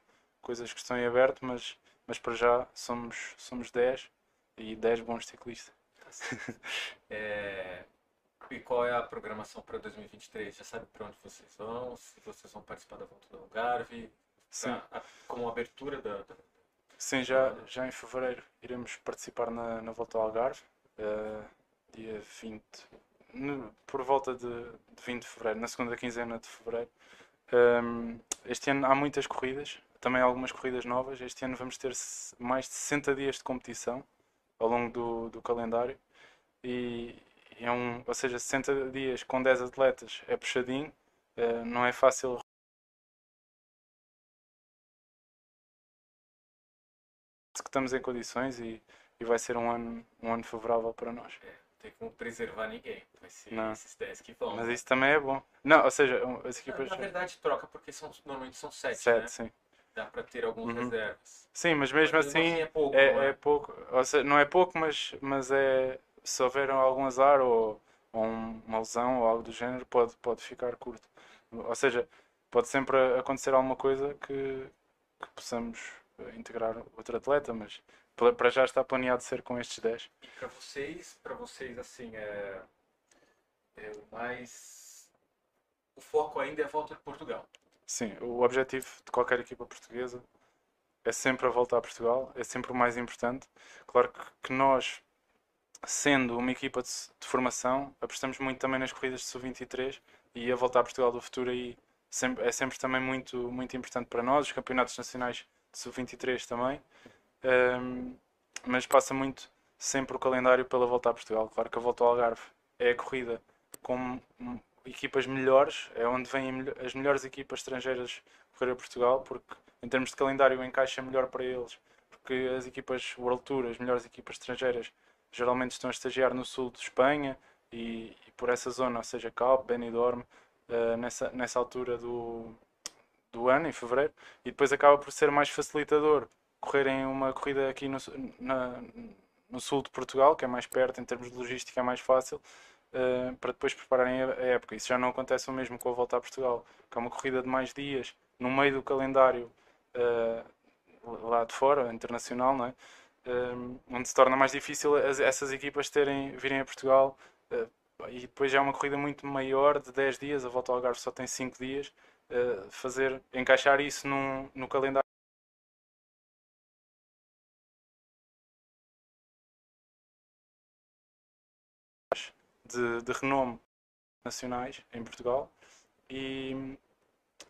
coisas que estão em aberto, mas, mas para já somos, somos 10 e 10 bons ciclistas. É, E qual é a programação para 2023? Já sabe para onde vocês vão? Se vocês vão participar da volta do Algarve? Sim, Pra- a- como abertura da, da- sim já, já em fevereiro iremos participar na, na volta ao Algarve, eh, dia 20, no- por volta de, de 20 de fevereiro, na segunda quinzena de fevereiro. Um, este ano há muitas corridas, também algumas corridas novas. Este ano vamos ter mais de 60 dias de competição ao longo do, do calendário. E é um, ou seja, 60 dias com 10 atletas é puxadinho, eh, não é fácil. que estamos em condições e, e vai ser um ano, um ano favorável para nós. Tem como preservar ninguém. Vai ser Não. esses 10 que vão. Mas isso também é bom. Não, ou seja, um, as Na, na verdade, troca porque são, normalmente são 7, Sete, né? sim. Dá para ter algumas Uhum. reservas. Sim, mas mesmo Mas assim é pouco, não é, é? é pouco. Ou seja, não é pouco, mas, mas é, se houver algum azar ou, ou um- uma lesão ou algo do género, pode, pode ficar curto. Ou seja, pode sempre acontecer alguma coisa que, que possamos integrar outro atleta, mas para já está planeado ser com estes 10. E para vocês, para vocês assim, é, é o mais o foco ainda é a volta de Portugal. Sim, o objetivo de qualquer equipa portuguesa é sempre a volta a Portugal, é sempre o mais importante. Claro que, nós, sendo uma equipa de, de formação, apostamos muito também nas corridas de sub-23 e a volta a Portugal do futuro aí sempre- é sempre também muito, muito importante para nós, os campeonatos nacionais sub-23 também. Ahm, mas passa muito sempre o calendário pela volta a Portugal. Claro que a volta ao Algarve é a corrida com equipas melhores, é onde vêm as melhores equipas estrangeiras correr a Portugal, porque em termos de calendário encaixa melhor para eles, porque as equipas World Tour, as melhores equipas estrangeiras, geralmente estão a estagiar no sul de Espanha e, e por essa zona, ou seja, Calpe, Benidorm, eh, nessa, nessa altura do, do ano, em fevereiro, e depois acaba por ser mais facilitador correrem uma corrida aqui no, na- no sul de Portugal, que é mais perto, em termos de logística é mais fácil, eh, para depois prepararem a, época. Isso já não acontece o mesmo com a volta a Portugal, que é uma corrida de mais dias, no meio do calendário eh, lá de fora, internacional, não é? Eh, onde se torna mais difícil as- essas equipas terem, virem a Portugal e depois já é uma corrida muito maior, de 10 dias, a volta ao Algarve só tem 5 dias, eh, fazer, encaixar isso num, no calendário de, de renome nacionais em Portugal e,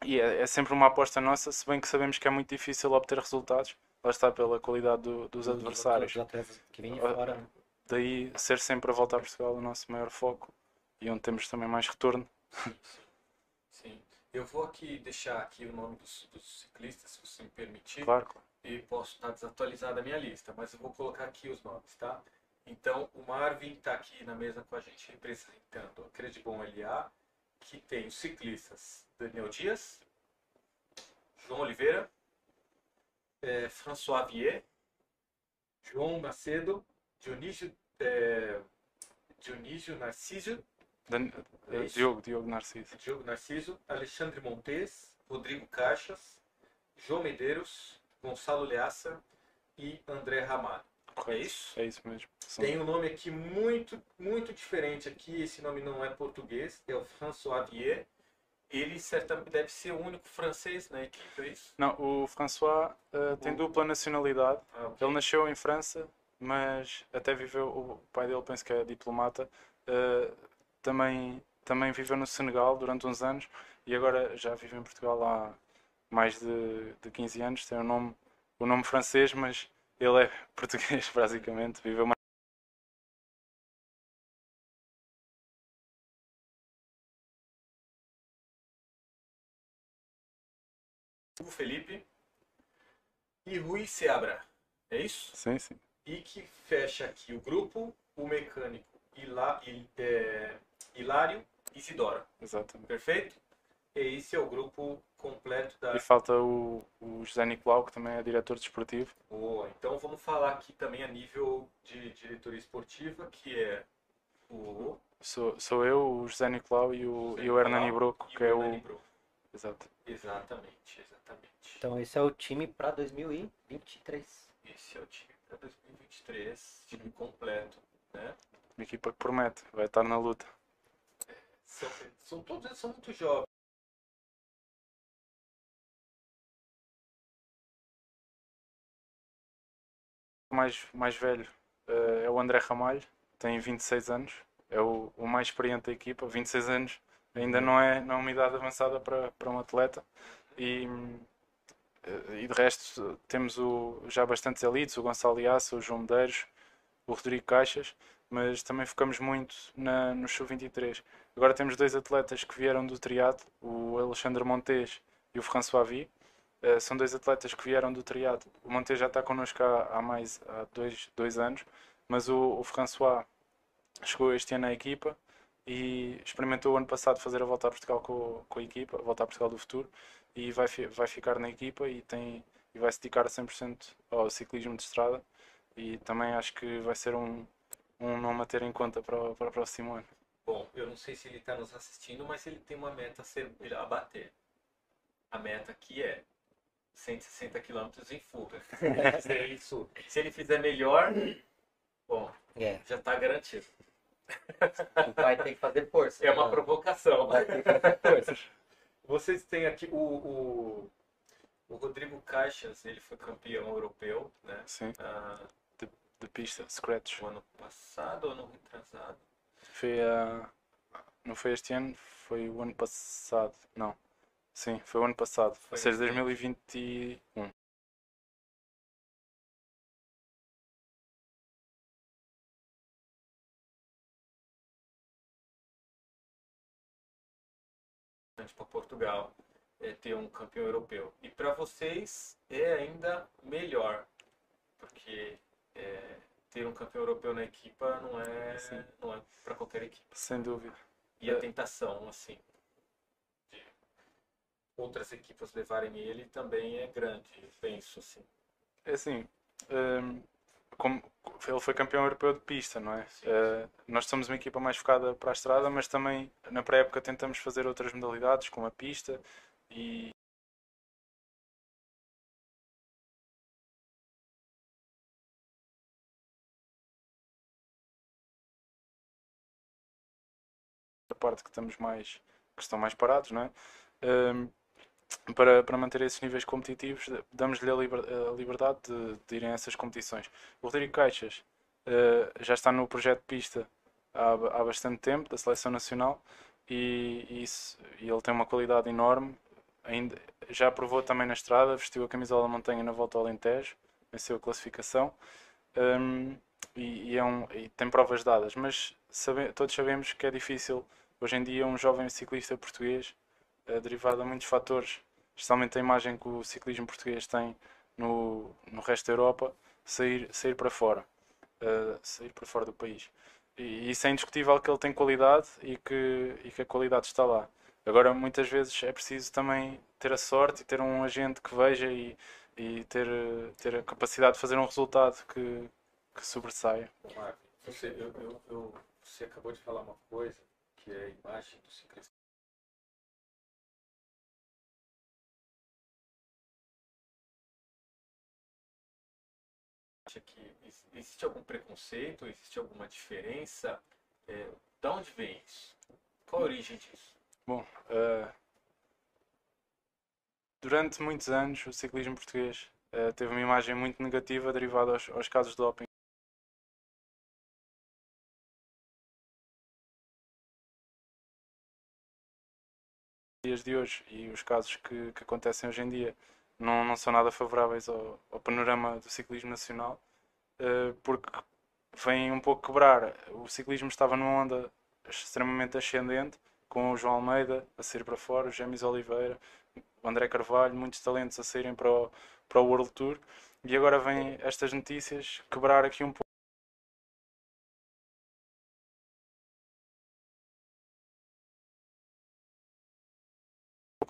e é, é sempre uma aposta nossa, se bem que sabemos que é muito difícil obter resultados, lá está pela qualidade do- dos adversários. Ah, fora. né? Daí ser sempre a volta a Portugal o nosso maior foco e onde temos também mais retorno. Eu vou aqui deixar aqui o nome dos, dos ciclistas, se você me permitir. Claro, e posso estar desatualizada a minha lista, mas eu vou colocar aqui os nomes, tá? Então, o Marvin está aqui na mesa com a gente representando a Credibon LA, que tem os ciclistas Daniel Dias, João Oliveira, eh, François Vier, João Macedo, Dionísio, eh, Dionísio Narciso, Dan- É eh? Diogo, Diogo Narciso. Diogo Narciso, Alexandre Montes, Rodrigo Caixas, João Medeiros, Gonçalo Leaça e André Ramalho. É isso? É isso mesmo. São- Tem um nome aqui muito, muito diferente aqui, esse nome não é português, é o François Vier. Ele certamente deve ser o único francês na equipe, é isso? Não, o François eh, tem O- dupla nacionalidade. Ah, ok. Ele nasceu em França, mas até viveu. O pai dele, penso que é diplomata, eh, também, também viveu no Senegal durante uns anos e agora já vive em Portugal há mais de, de 15 anos. Tem o nome, o nome francês, mas ele é português, basicamente. Viveu mais. Felipe e Rui Seabra, é isso? Sim, sim. E que fecha aqui o grupo, o mecânico Hila, Il- é, Hilário Isidora, Exatamente. perfeito? E esse é o grupo completo da E falta o, o José Nicolau, que também é diretor desportivo. Boa, então vamos falar aqui também a nível de diretoria esportiva, que é o Sou, sou eu, o José Nicolau e o, José e o Hernani Broco, que é o. Bro. Exato. Exatamente, exatamente. Então esse é o time para 2023. Esse é o time para 2023, time completo, né? Uma equipa que promete, vai estar na luta. São, são todos eles são muito jovens. Mais, mais velho eh, é o André Ramalho, tem 26 anos, é o, o mais experiente da equipa, 26 anos, ainda não é, não é uma idade avançada para, para um atleta. E, eh, e de resto temos o, já bastantes elites, o Gonçalo Iassa, o João Medeiros, o Rodrigo Caixas, mas também focamos muito na, no Sub-23. Agora temos dois atletas que vieram do triatlo, o Alexandre Montes e o François Vi. Eh, são dois atletas que vieram do triatlo. O Montes já está connosco há, há mais há dois, dois anos, mas o, o François chegou este ano à equipa e experimentou o ano passado fazer a volta a Portugal com, com a equipa, a volta a Portugal do futuro, e vai, vai ficar na equipa e, tem, e vai se dedicar a 100% ao ciclismo de estrada. E também acho que vai ser um, um nome a ter em conta para para o próximo ano. Bom, eu não sei se ele está nos assistindo, mas ele tem uma meta a, ser, a bater. A meta aqui é 160 km em fuga. Se ele, Isso. se ele fizer melhor, bom, É. já está garantido. Vai ter que fazer força. É uma provocação. Vai ter que fazer força. Vocês têm aqui o, o, o Rodrigo Caixas, ele foi campeão europeu, né? Sim, Ah, de pista, scratch. o ano passado ou ano retrasado? Foi a. Não foi este ano, foi o ano passado. Não. Sim, foi o ano passado. Foi Ou seja, recente. 2021. para Portugal é, ter um campeão europeu. E para vocês é ainda melhor, porque é, ter um campeão europeu na equipa não é, Sim. não é para qualquer equipe. Sem dúvida. E a tentação, assim, de outras equipas levarem ele também é grande, penso assim. É assim, hum, como ele foi campeão europeu de pista, não é? Sim, Eh, nós somos uma equipa mais focada para a estrada, mas também na pré-época tentamos fazer outras modalidades, como a pista e parte que estamos mais que estão mais parados, não é? Hum, para, para manter esses níveis competitivos, damos-lhe a, liber- a liberdade de, de irem a essas competições. O Rodrigo Caixas eh, já está no projeto pista há, há bastante tempo, da Seleção Nacional, e, e isso, e ele tem uma qualidade enorme. Ainda, já provou também na estrada, vestiu a camisola da montanha na volta ao Alentejo, venceu a classificação. Hum, e, e é um, e tem provas dadas, mas sabe- todos sabemos que é difícil hoje em dia um jovem ciclista português eh, derivado a muitos fatores, especialmente a imagem que o ciclismo português tem no, no resto da Europa, sair, sair para fora, eh, sair para fora do país. E isso é indiscutível que ele tem qualidade e que, e que a qualidade está lá. Agora, muitas vezes é preciso também ter a sorte e ter um agente que veja e, e ter, ter a capacidade de fazer um resultado que, que sobressaia. Você, eu, eu- eu- você acabou de falar uma coisa que é a imagem do ciclista. Acha que ex- existe algum preconceito? Existe alguma diferença? É, da onde vem isso? Qual a origem disso? Bom, eh, durante muitos anos o ciclismo português eh, teve uma imagem muito negativa derivada aos, aos casos de doping. Dias de hoje e os casos que, que acontecem hoje em dia não, não são nada favoráveis ao, ao panorama do ciclismo nacional, eh, porque vêm um pouco quebrar. O ciclismo estava numa onda extremamente ascendente, com o João Almeida a sair para fora, o James Oliveira, o André Carvalho, muitos talentos a saírem para o, para o World Tour, e agora vêm estas notícias quebrar aqui um pouco.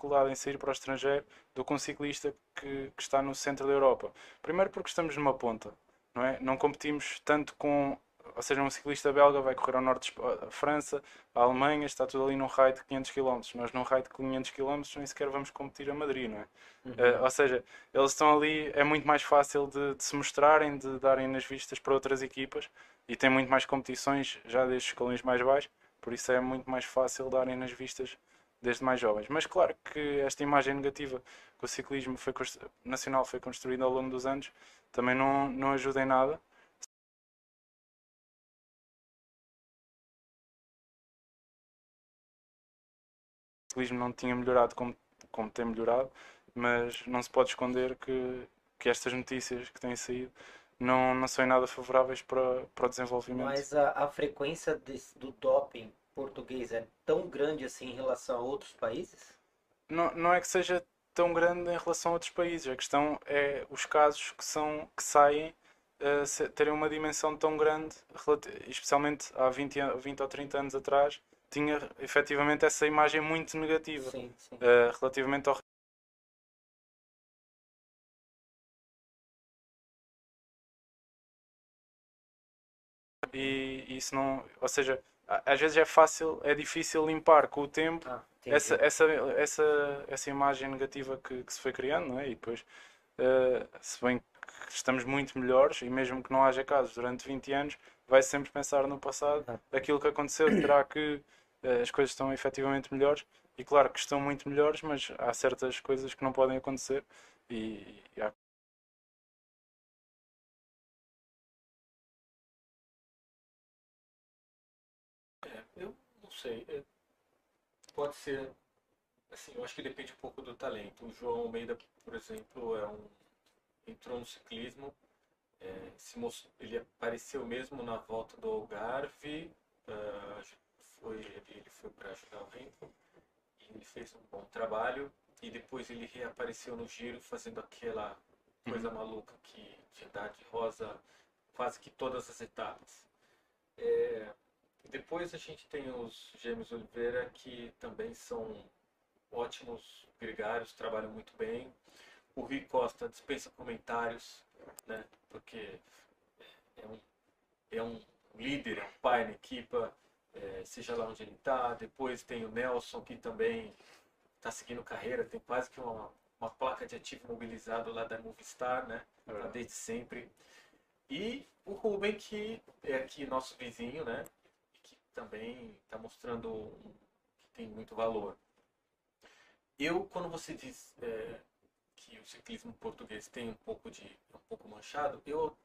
Dificuldade em sair para o estrangeiro do que um ciclista que, que está no centro da Europa. Primeiro porque estamos numa ponta, não é? Não competimos tanto com, ou seja, um ciclista belga vai correr ao norte de Espa- a França, a Alemanha, está tudo ali num raio de 500 km. Nós num raio de 500 km nem sequer vamos competir a Madrid, não é? Eh, ou seja, eles estão ali, é muito mais fácil de, de se mostrarem, de darem nas vistas para outras equipas e tem muito mais competições já desde escalões mais baixos, por isso é muito mais fácil darem nas vistas desde mais jovens. Mas claro que esta imagem negativa que o ciclismo foi nacional foi construída ao longo dos anos também não, não ajuda em nada. O ciclismo não tinha melhorado como, como tem melhorado, mas não se pode esconder que, que estas notícias que têm saído não, não são em nada favoráveis para, para o desenvolvimento. Mas a, a frequência do doping português é tão grande assim em relação a outros países? não, não é que seja tão grande em relação a outros países. A questão é os casos que são que saem se- terem uma dimensão tão grande, especialmente há 20, an- 20 ou 30 anos atrás, tinha efetivamente essa imagem muito negativa Sim, sim. eh, relativamente ao e isso não, ou seja, às vezes é fácil, é difícil limpar com o tempo Ah, essa, essa, essa, essa imagem negativa que, que se foi criando, não é? E depois, eh, se bem que estamos muito melhores, e mesmo que não haja casos durante 20 anos, vai sempre pensar no passado, Ah. aquilo que aconteceu, será que eh, as coisas estão efetivamente melhores? E claro que estão muito melhores, mas há certas coisas que não podem acontecer e, e há sei. é, pode ser. Assim, eu acho que depende um pouco do talento. O João Almeida, por exemplo, é um, entrou no ciclismo. é, se ele apareceu mesmo na volta do Algarve. ah, foi, ele, foi para ajudar o Renko. E ele fez um bom trabalho. E depois ele reapareceu no giro fazendo aquela coisa maluca que de andar de rosa quase que todas as etapas. É, depois a gente tem os Gêmeos Oliveira, que também são ótimos gregários, trabalham muito bem. O Rui Costa dispensa comentários, né? Porque é um, é um líder, é um pai na equipa, é, seja lá onde ele está. Depois tem o Nelson, que também está seguindo carreira, tem quase que uma, uma placa de ativo mobilizado lá da Movistar, né? Tá desde sempre. E o Ruben, que é aqui nosso vizinho, né? Também está mostrando que tem muito valor. Eu, quando você diz é, que o ciclismo português tem um pouco de um pouco manchado, eu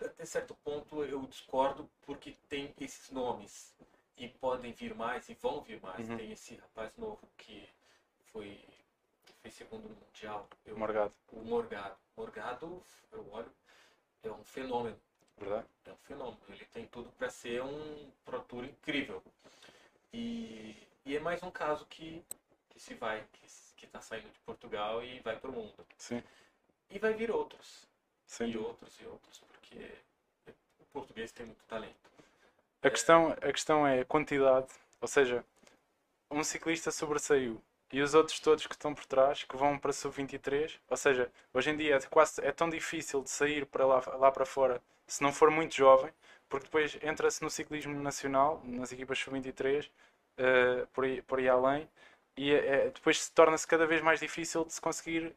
até certo ponto eu discordo porque tem esses nomes e podem vir mais e vão vir mais. Uhum. Tem esse rapaz novo que foi fez segundo mundial. Eu, Morgado, o Morgado. Morgado, eu olho, é um fenômeno. Verdade? É um fenômeno. Ele tem tudo para ser um Pro Tour incrível. E, e é mais um caso que, que se vai, que está saindo de Portugal e vai para o mundo. Sim, E vai vir outros. sem e dúvida. outros e outros, porque o português tem muito talento. A questão, a questão é a quantidade, ou seja, um ciclista sobressaiu e os outros todos que estão por trás, que vão para sub-23, ou seja, hoje em dia é, quase, é tão difícil de sair para lá, lá para fora se não for muito jovem, porque depois entra-se no ciclismo nacional, nas equipas sub-23, eh, por, aí, por aí além, e é- é- depois se torna-se cada vez mais difícil de se conseguir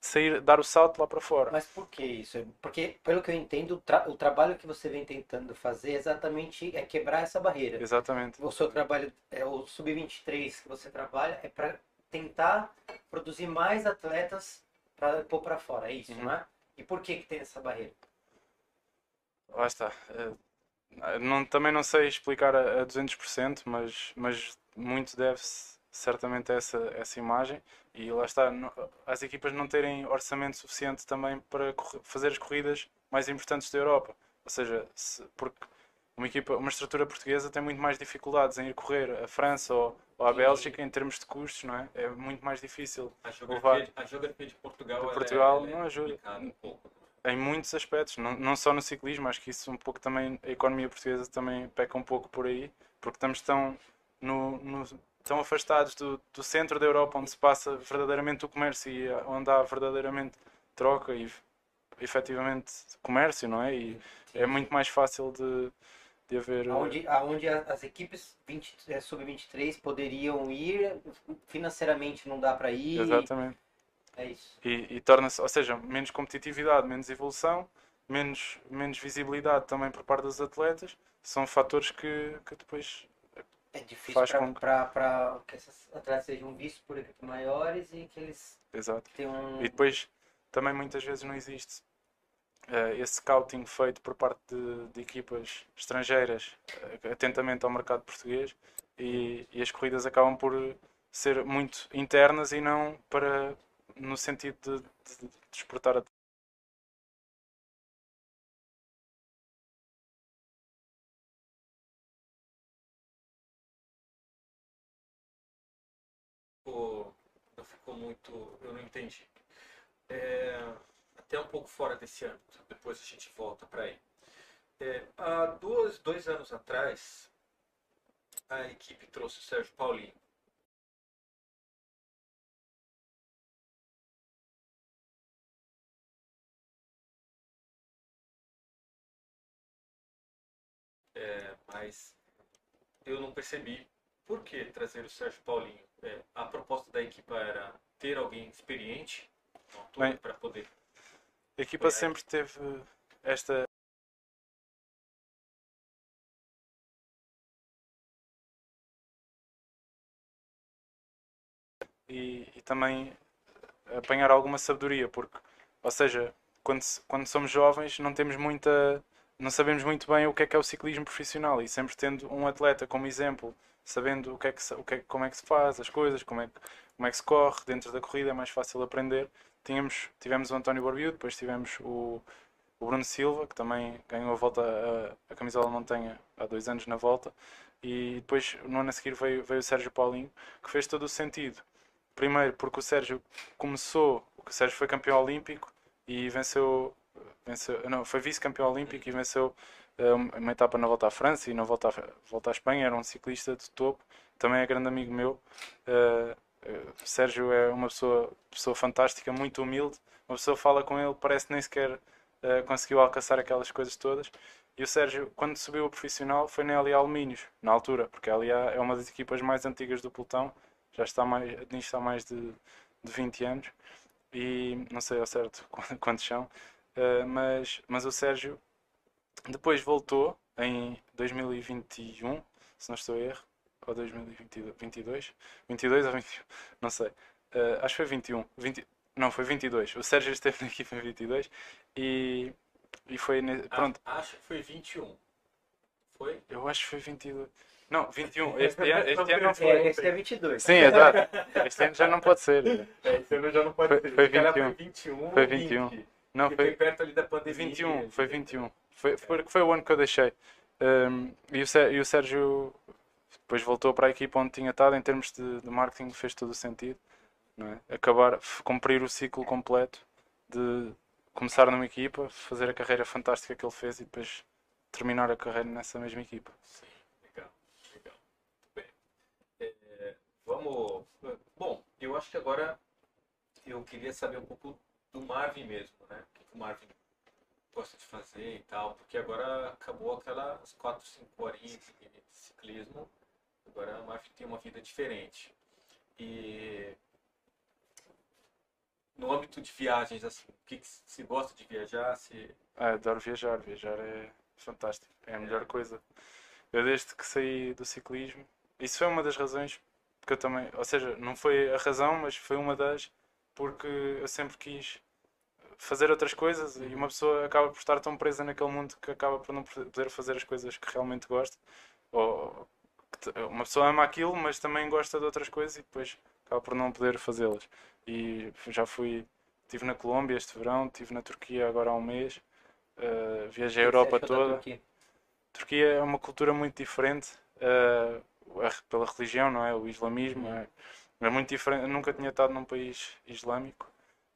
sair, dar o salto lá para fora. Mas por que isso? Porque, pelo que eu entendo, o, tra- o trabalho que você vem tentando fazer exatamente é quebrar essa barreira. Exatamente. O seu trabalho, é o Sub-23 que você trabalha, é para tentar produzir mais atletas para pôr para fora, é isso, Uhum. não é? E por que que tem essa barreira? Lá está. Eh, não- também não sei explicar a, a 200%, mas, mas muito deve-se certamente essa, essa imagem. E lá está, não- as equipas não terem orçamento suficiente também para fazer as corridas mais importantes da Europa. Ou seja, se- porque uma equipa, uma estrutura portuguesa tem muito mais dificuldades em ir correr a França ou, ou a. Bélgica em termos de custos, não é? É muito mais difícil. A geografia, de- a geografia de Portugal, De é- Portugal é não ajuda. um pouco. em muitos aspectos, não, não só no ciclismo, acho que isso um pouco também, a economia portuguesa também peca um pouco por aí, porque estamos tão, no, no- tão afastados do, do centro da Europa, onde se passa verdadeiramente o comércio e a- onde há verdadeiramente troca e efetivamente comércio, não é? E é muito mais fácil de, de haver. Aonde, aonde a- as equipes 20, é, Sub-23 poderiam ir, financeiramente não dá para ir, Exatamente. é isso. E, e torna-se, ou seja, menos competitividade, menos evolução, menos, menos visibilidade também por parte dos atletas, são fatores que, que depois É difícil Faz com que- para que esses atletas sejam vistos por equipes maiores e que eles Exato. tenham... E depois também muitas vezes não existe eh, esse scouting feito por parte de, de equipas estrangeiras eh, atentamente ao mercado português e, e as corridas acabam por ser muito internas e não para no sentido de, de, de exportar não ficou muito. Eu não entendi. É, até um pouco fora desse âmbito, depois a gente volta para aí. É, há duas, dois anos atrás, a equipe trouxe o Sérgio Paulinho. é, mas eu não percebi por que trazer o Sérgio Paulinho. É, a proposta da equipa era ter alguém experiente para poder. A equipa sempre teve esta e, e, também apanhar alguma sabedoria, porque, ou seja, quando, quando somos jovens não temos muita, não sabemos muito bem o que é que é o ciclismo profissional e sempre tendo um atleta como exemplo, sabendo o que é que, o que, é, como é que se faz as coisas, como é, que, como é que se corre dentro da corrida, é mais fácil aprender. Tínhamos, tivemos o António Barbiu, depois tivemos o, o Bruno Silva, que também ganhou a volta, a, a camisola montanha há dois anos na volta, e depois no ano a seguir veio, veio o Sérgio Paulinho, que fez todo o sentido. Primeiro porque o Sérgio começou, o Sérgio foi campeão olímpico e venceu, venceu não, foi vice-campeão olímpico e venceu uma etapa na volta à França e na volta à, volta à Espanha, era um ciclista de topo, também é grande amigo meu. Uh, Sérgio é uma pessoa, pessoa fantástica, muito humilde, uma pessoa fala com ele, parece nem sequer uh, conseguiu alcançar aquelas coisas todas. E o Sérgio, quando subiu a profissional, foi na LA Alumínios, na altura, porque a LA é uma das equipas mais antigas do pelotão. Já está mais, nisto há mais de, de 20 anos. E não sei ao certo quantos são, uh, mas, mas o Sérgio depois voltou em 2021, se não estou a erro, ou 2022, 22, 22 ou 21, não sei, uh, acho que foi 21, 20, não, foi 22, o Sérgio esteve na equipa em 22 e, e foi, pronto. Acho que foi 21, foi? Eu acho que foi 22. Não, 21. Este ano, este ano não foi. É, este é 22. Sim, exato. Este ano já não pode ser. É, este ano já não pode foi, ser. Foi 21. Foi 21. Foi 21. 20, não, foi, perto ali da pandemia. 21. Foi 21. Foi, foi, foi o ano que eu deixei. Um, e, o, e o Sérgio depois voltou para a equipa onde tinha estado. Em termos de, de marketing, fez todo o sentido. É? Acabar, cumprir o ciclo completo de começar numa equipa, fazer a carreira fantástica que ele fez e depois terminar a carreira nessa mesma equipa. Sim. Vamos. Bom, eu acho que agora eu queria saber um pouco do Marvin mesmo, né? O que o Marvin gosta de fazer e tal, porque agora acabou aquelas 4, 5 horinhas de ciclismo. Agora o Marvin tem uma vida diferente. E no âmbito de viagens, assim, o que, que se gosta de viajar? Se... Ah, adoro viajar, viajar é fantástico, é a melhor coisa. Eu desde que saí do ciclismo, isso foi uma das razões porque eu também, ou seja, não foi a razão, mas foi uma das, porque eu sempre quis fazer outras coisas e uma pessoa acaba por estar tão presa naquele mundo que acaba por não poder fazer as coisas que realmente gosta. Ou uma pessoa ama aquilo, mas também gosta de outras coisas e depois acaba por não poder fazê-las. E já fui, estive na Colômbia este verão, estive na Turquia agora há um mês, uh, viajei a Europa toda. Turquia? Turquia é uma cultura muito diferente. Uh, pela religião, não é? O islamismo é, é muito diferente. Eu nunca tinha estado num país islâmico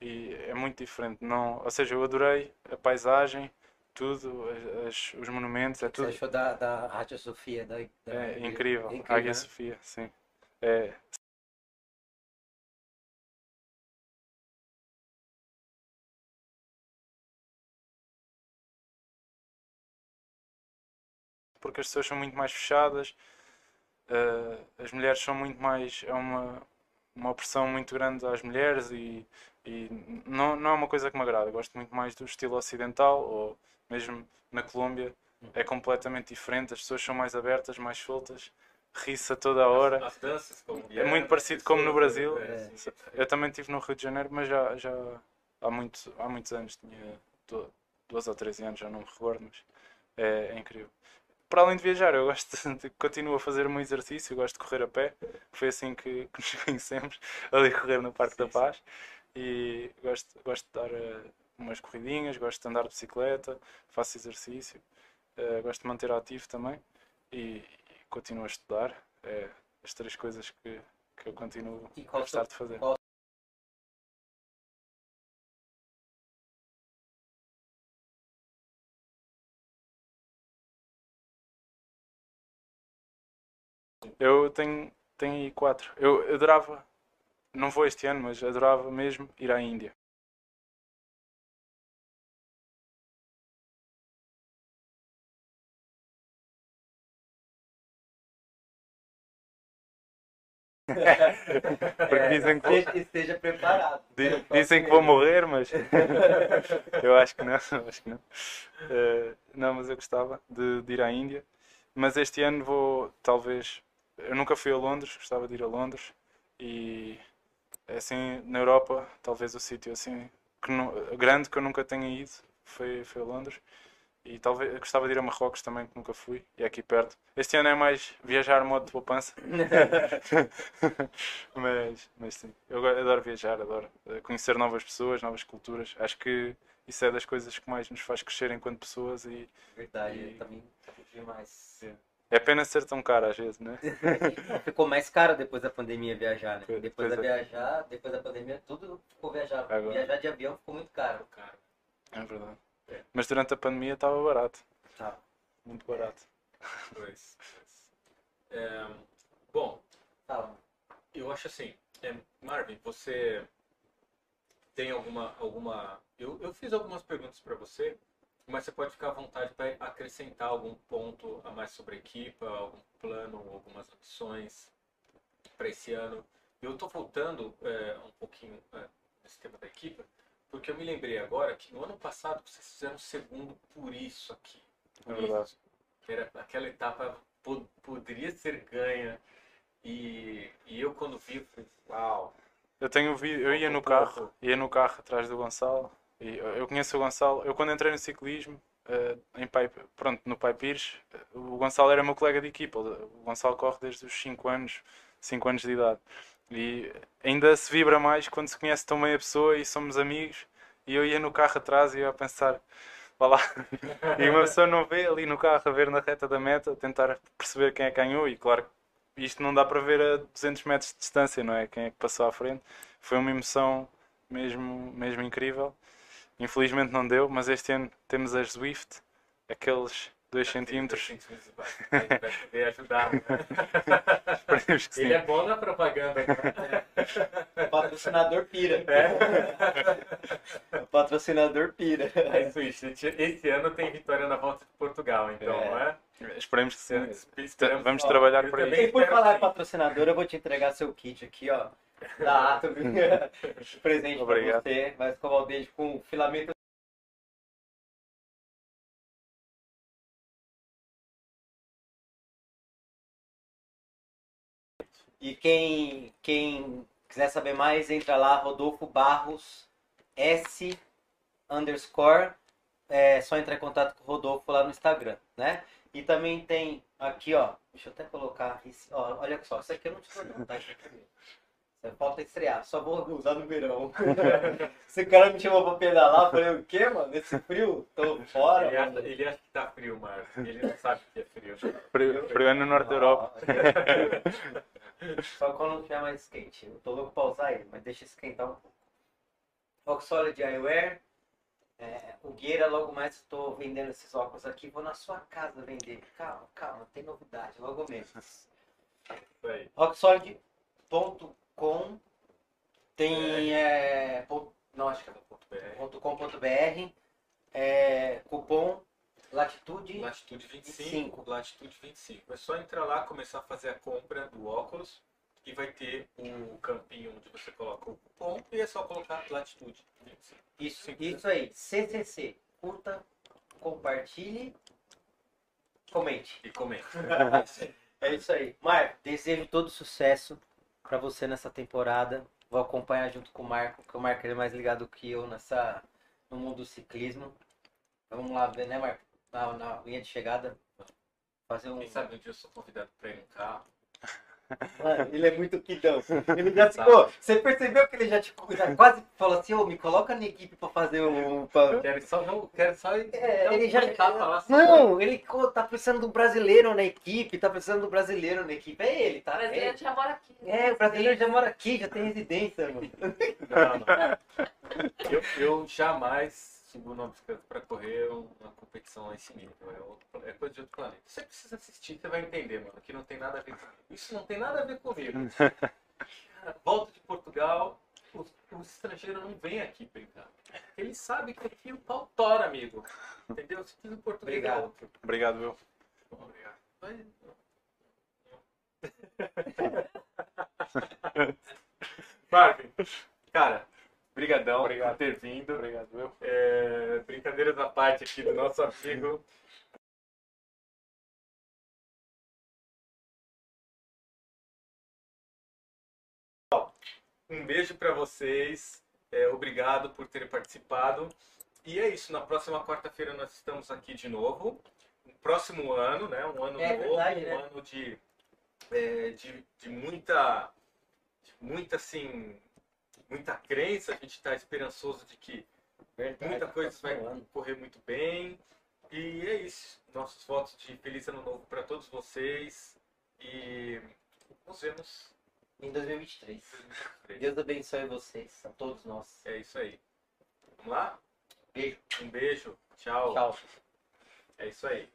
e é muito diferente. Não, ou seja, eu adorei a paisagem, tudo, as, os monumentos, é tudo. Você achou da, da Ágia Sofia? Da, da, é incrível, é incrível Ágia né? Sofia, sim. É, porque as pessoas são muito mais fechadas, uh, as mulheres são muito mais. É uma, uma opressão muito grande às mulheres e, e não, não é uma coisa que me agrada. Eu gosto muito mais do estilo ocidental ou mesmo na Colômbia é completamente diferente. As pessoas são mais abertas, mais soltas, ri-se a toda a hora. As, danças, como é muito parecido como no Brasil. É, eu também estive no Rio de Janeiro, mas já, já há, muito, há muitos anos, tinha 12 ou 13 anos, já não me recordo, mas é, é incrível para além de viajar, eu gosto de, continuo a fazer meu exercício, gosto de correr a pé. Foi assim que, que nos conhecemos, ali correr no Parque sim, da Paz. Sim. E gosto, gosto de dar uh, umas corridinhas, gosto de andar de bicicleta, faço exercício, uh, gosto de manter ativo também e, e continuo a estudar. É as três coisas que, que eu continuo a gostar de fazer. Qual Eu tenho, tenho aí quatro. Eu adorava, não vou este ano, mas adorava mesmo ir à Índia. Porque dizem que vou... esteja preparado. Dizem que vou morrer, mas eu acho que não, acho que não. Uh, não, mas eu gostava de, de, ir à Índia. Mas este ano vou, talvez, eu nunca fui a Londres, gostava de ir a Londres e assim, na Europa, talvez o sítio assim que nu- grande que eu nunca tenha ido foi, foi a Londres. E talvez gostava de ir a Marrocos também, que nunca fui, e é aqui perto. Este ano é mais viajar modo de poupança. mas, mas sim, eu adoro viajar, adoro eh, conhecer novas pessoas, novas culturas. Acho que isso é das coisas que mais nos faz crescer enquanto pessoas e Verdade, E- também curti mais. É pena ser tão caro às vezes, né? Ficou mais caro depois da pandemia viajar, né? Pois- Depois pois da é. viajar, depois da pandemia, tudo ficou viajar. Agora. Viajar de avião ficou muito caro. Cara, É verdade. É. Mas durante a pandemia estava barato, Tá. muito barato. pois, pois. É, bom, Fala. eu acho assim, é, Marvin, você tem alguma. alguma eu, eu fiz algumas perguntas para você, mas você pode ficar à vontade para acrescentar algum ponto a mais sobre a equipa, algum plano, algumas opções para esse ano. Eu estou voltando é, um pouquinho é, nesse tema da equipa, porque eu me lembrei agora que no ano passado vocês fizeram segundo por isso aqui. É Por verdade. isso. Que era, aquela etapa po- poderia ser ganha. E, e eu quando vi, eu falei, uau, Eu tenho vi, eu ia no carro, ia no carro atrás do Gonçalo. E eu conheço o Gonçalo. Eu quando entrei no ciclismo, eh, em Pai, pronto, no Pai Pires, eh, o Gonçalo era meu colega de equipa. O Gonçalo corre desde os 5 anos, 5 anos de idade. E ainda se vibra mais quando se conhece tão bem a pessoa e somos amigos. E eu ia no carro atrás e ia a pensar, vá lá. E uma pessoa não vê ali no carro a ver na reta da meta, tentar perceber quem é que ganhou. E claro, isto não dá para ver a 200 metros de distância, não é? Quem é que passou à frente. Foi uma emoção mesmo, mesmo incrível. Infelizmente não deu, mas este ano temos as Zwift, aqueles 2 centímetros. Vai, vai poder ajudar. Esperemos que sim. Ele é bom na propaganda. né? O patrocinador pira. É. O patrocinador pira. É isso. Esse ano tem vitória na volta de Portugal, então, É. não é? Esperemos que sim. Esperamos- Vamos ó, trabalhar também aí. E por falar em patrocinador, eu vou te entregar seu kit aqui, ó. Da Atom. Presente Obrigado. pra você. Vai escovar o dente com filamento. E quem, quem quiser saber mais, entra lá, Rodolfo Barros S underscore. É só entrar em contato com o Rodolfo lá no Instagram, né? E também tem aqui, ó. Deixa eu até colocar. Esse, ó, olha só, isso aqui eu não te tá? Isso aqui é Falta estrear, só vou usar no verão. Esse cara me chamou pra pedalar, eu falei, o quê, mano? Nesse frio? Tô fora. Ele acha, mano. ele acha que tá frio, Marcos. Ele não sabe que é frio. Frio frio é no norte da Europa. Só quando não tiver mais quente. Eu tô louco pra usar ele, mas deixa esquentar um pouco. Oxolid Eyewear. É, o Gueira, logo mais estou vendendo esses óculos aqui. Vou na sua casa vender. Calma, calma, tem novidade, logo menos. Aí. Rocksolid.com tem. É, pon- não, acho que é Ponto ponto .com.br. É, cupom Latitude. Latitude 25, 25. Latitude 25. É só entrar lá, começar a fazer a compra do óculos e vai ter o campinho onde você coloca o cupom e é só colocar Latitude 25. Isso, isso aí. CCC. Curta, compartilhe, comente. E comenta. É isso aí. Marco, desejo todo sucesso pra você nessa temporada. Vou acompanhar junto com o Marco, que o Marco é mais ligado que eu nessa, no mundo do ciclismo. Então, vamos lá ver, né, Marco? Na, na linha de chegada. Fazer um. Quem sabe um dia eu sou convidado para ir num carro. Mano, ele é muito quidão. Ele já ficou. Você percebeu que ele já, tipo, já quase falou assim, ô, me coloca na equipe pra fazer um. pra- Quero só, não, quero só É, ele já. lá, assim, Não, ele co- tá precisando do brasileiro na equipe, tá precisando do brasileiro na equipe. É ele, O tá? É, brasileiro ele. já mora aqui. né? é o brasileiro já mora aqui, já tem residência, mano. Não, não. Eu, eu jamais numa bicicleta para correr uma competição lá em cima. É, outro- é coisa de outro planeta. Você precisa assistir, você vai entender, mano, que não tem nada a ver comigo. Isso não tem nada a ver comigo. Cara, volta de Portugal, o, o estrangeiro não vem aqui brincar. Ele sabe que aqui o pau tora, amigo. Entendeu? Se fiz em Portugal é Obrigado. outro. Obrigado, viu? Obrigado. Mas- Marvin, cara, brigadão Obrigado. por ter vindo. Obrigado, eu. É, brincadeiras à parte aqui do nosso amigo. Um beijo para vocês. É, obrigado por terem participado. E é isso. Na próxima quarta-feira nós estamos aqui de novo. Um próximo ano, né? Um ano É novo, verdade, um né? ano de, é, de, de muita, de muita assim, muita crença. A gente está esperançoso de que Verdade, muita coisa vai próximo ano. correr muito bem. E é isso. Nossos votos de feliz ano novo para todos vocês. E nos vemos Em 2023. em 2023. Deus abençoe vocês, a todos nós. É isso aí. Vamos lá? Beijo. Um beijo. Tchau. Tchau. É isso aí.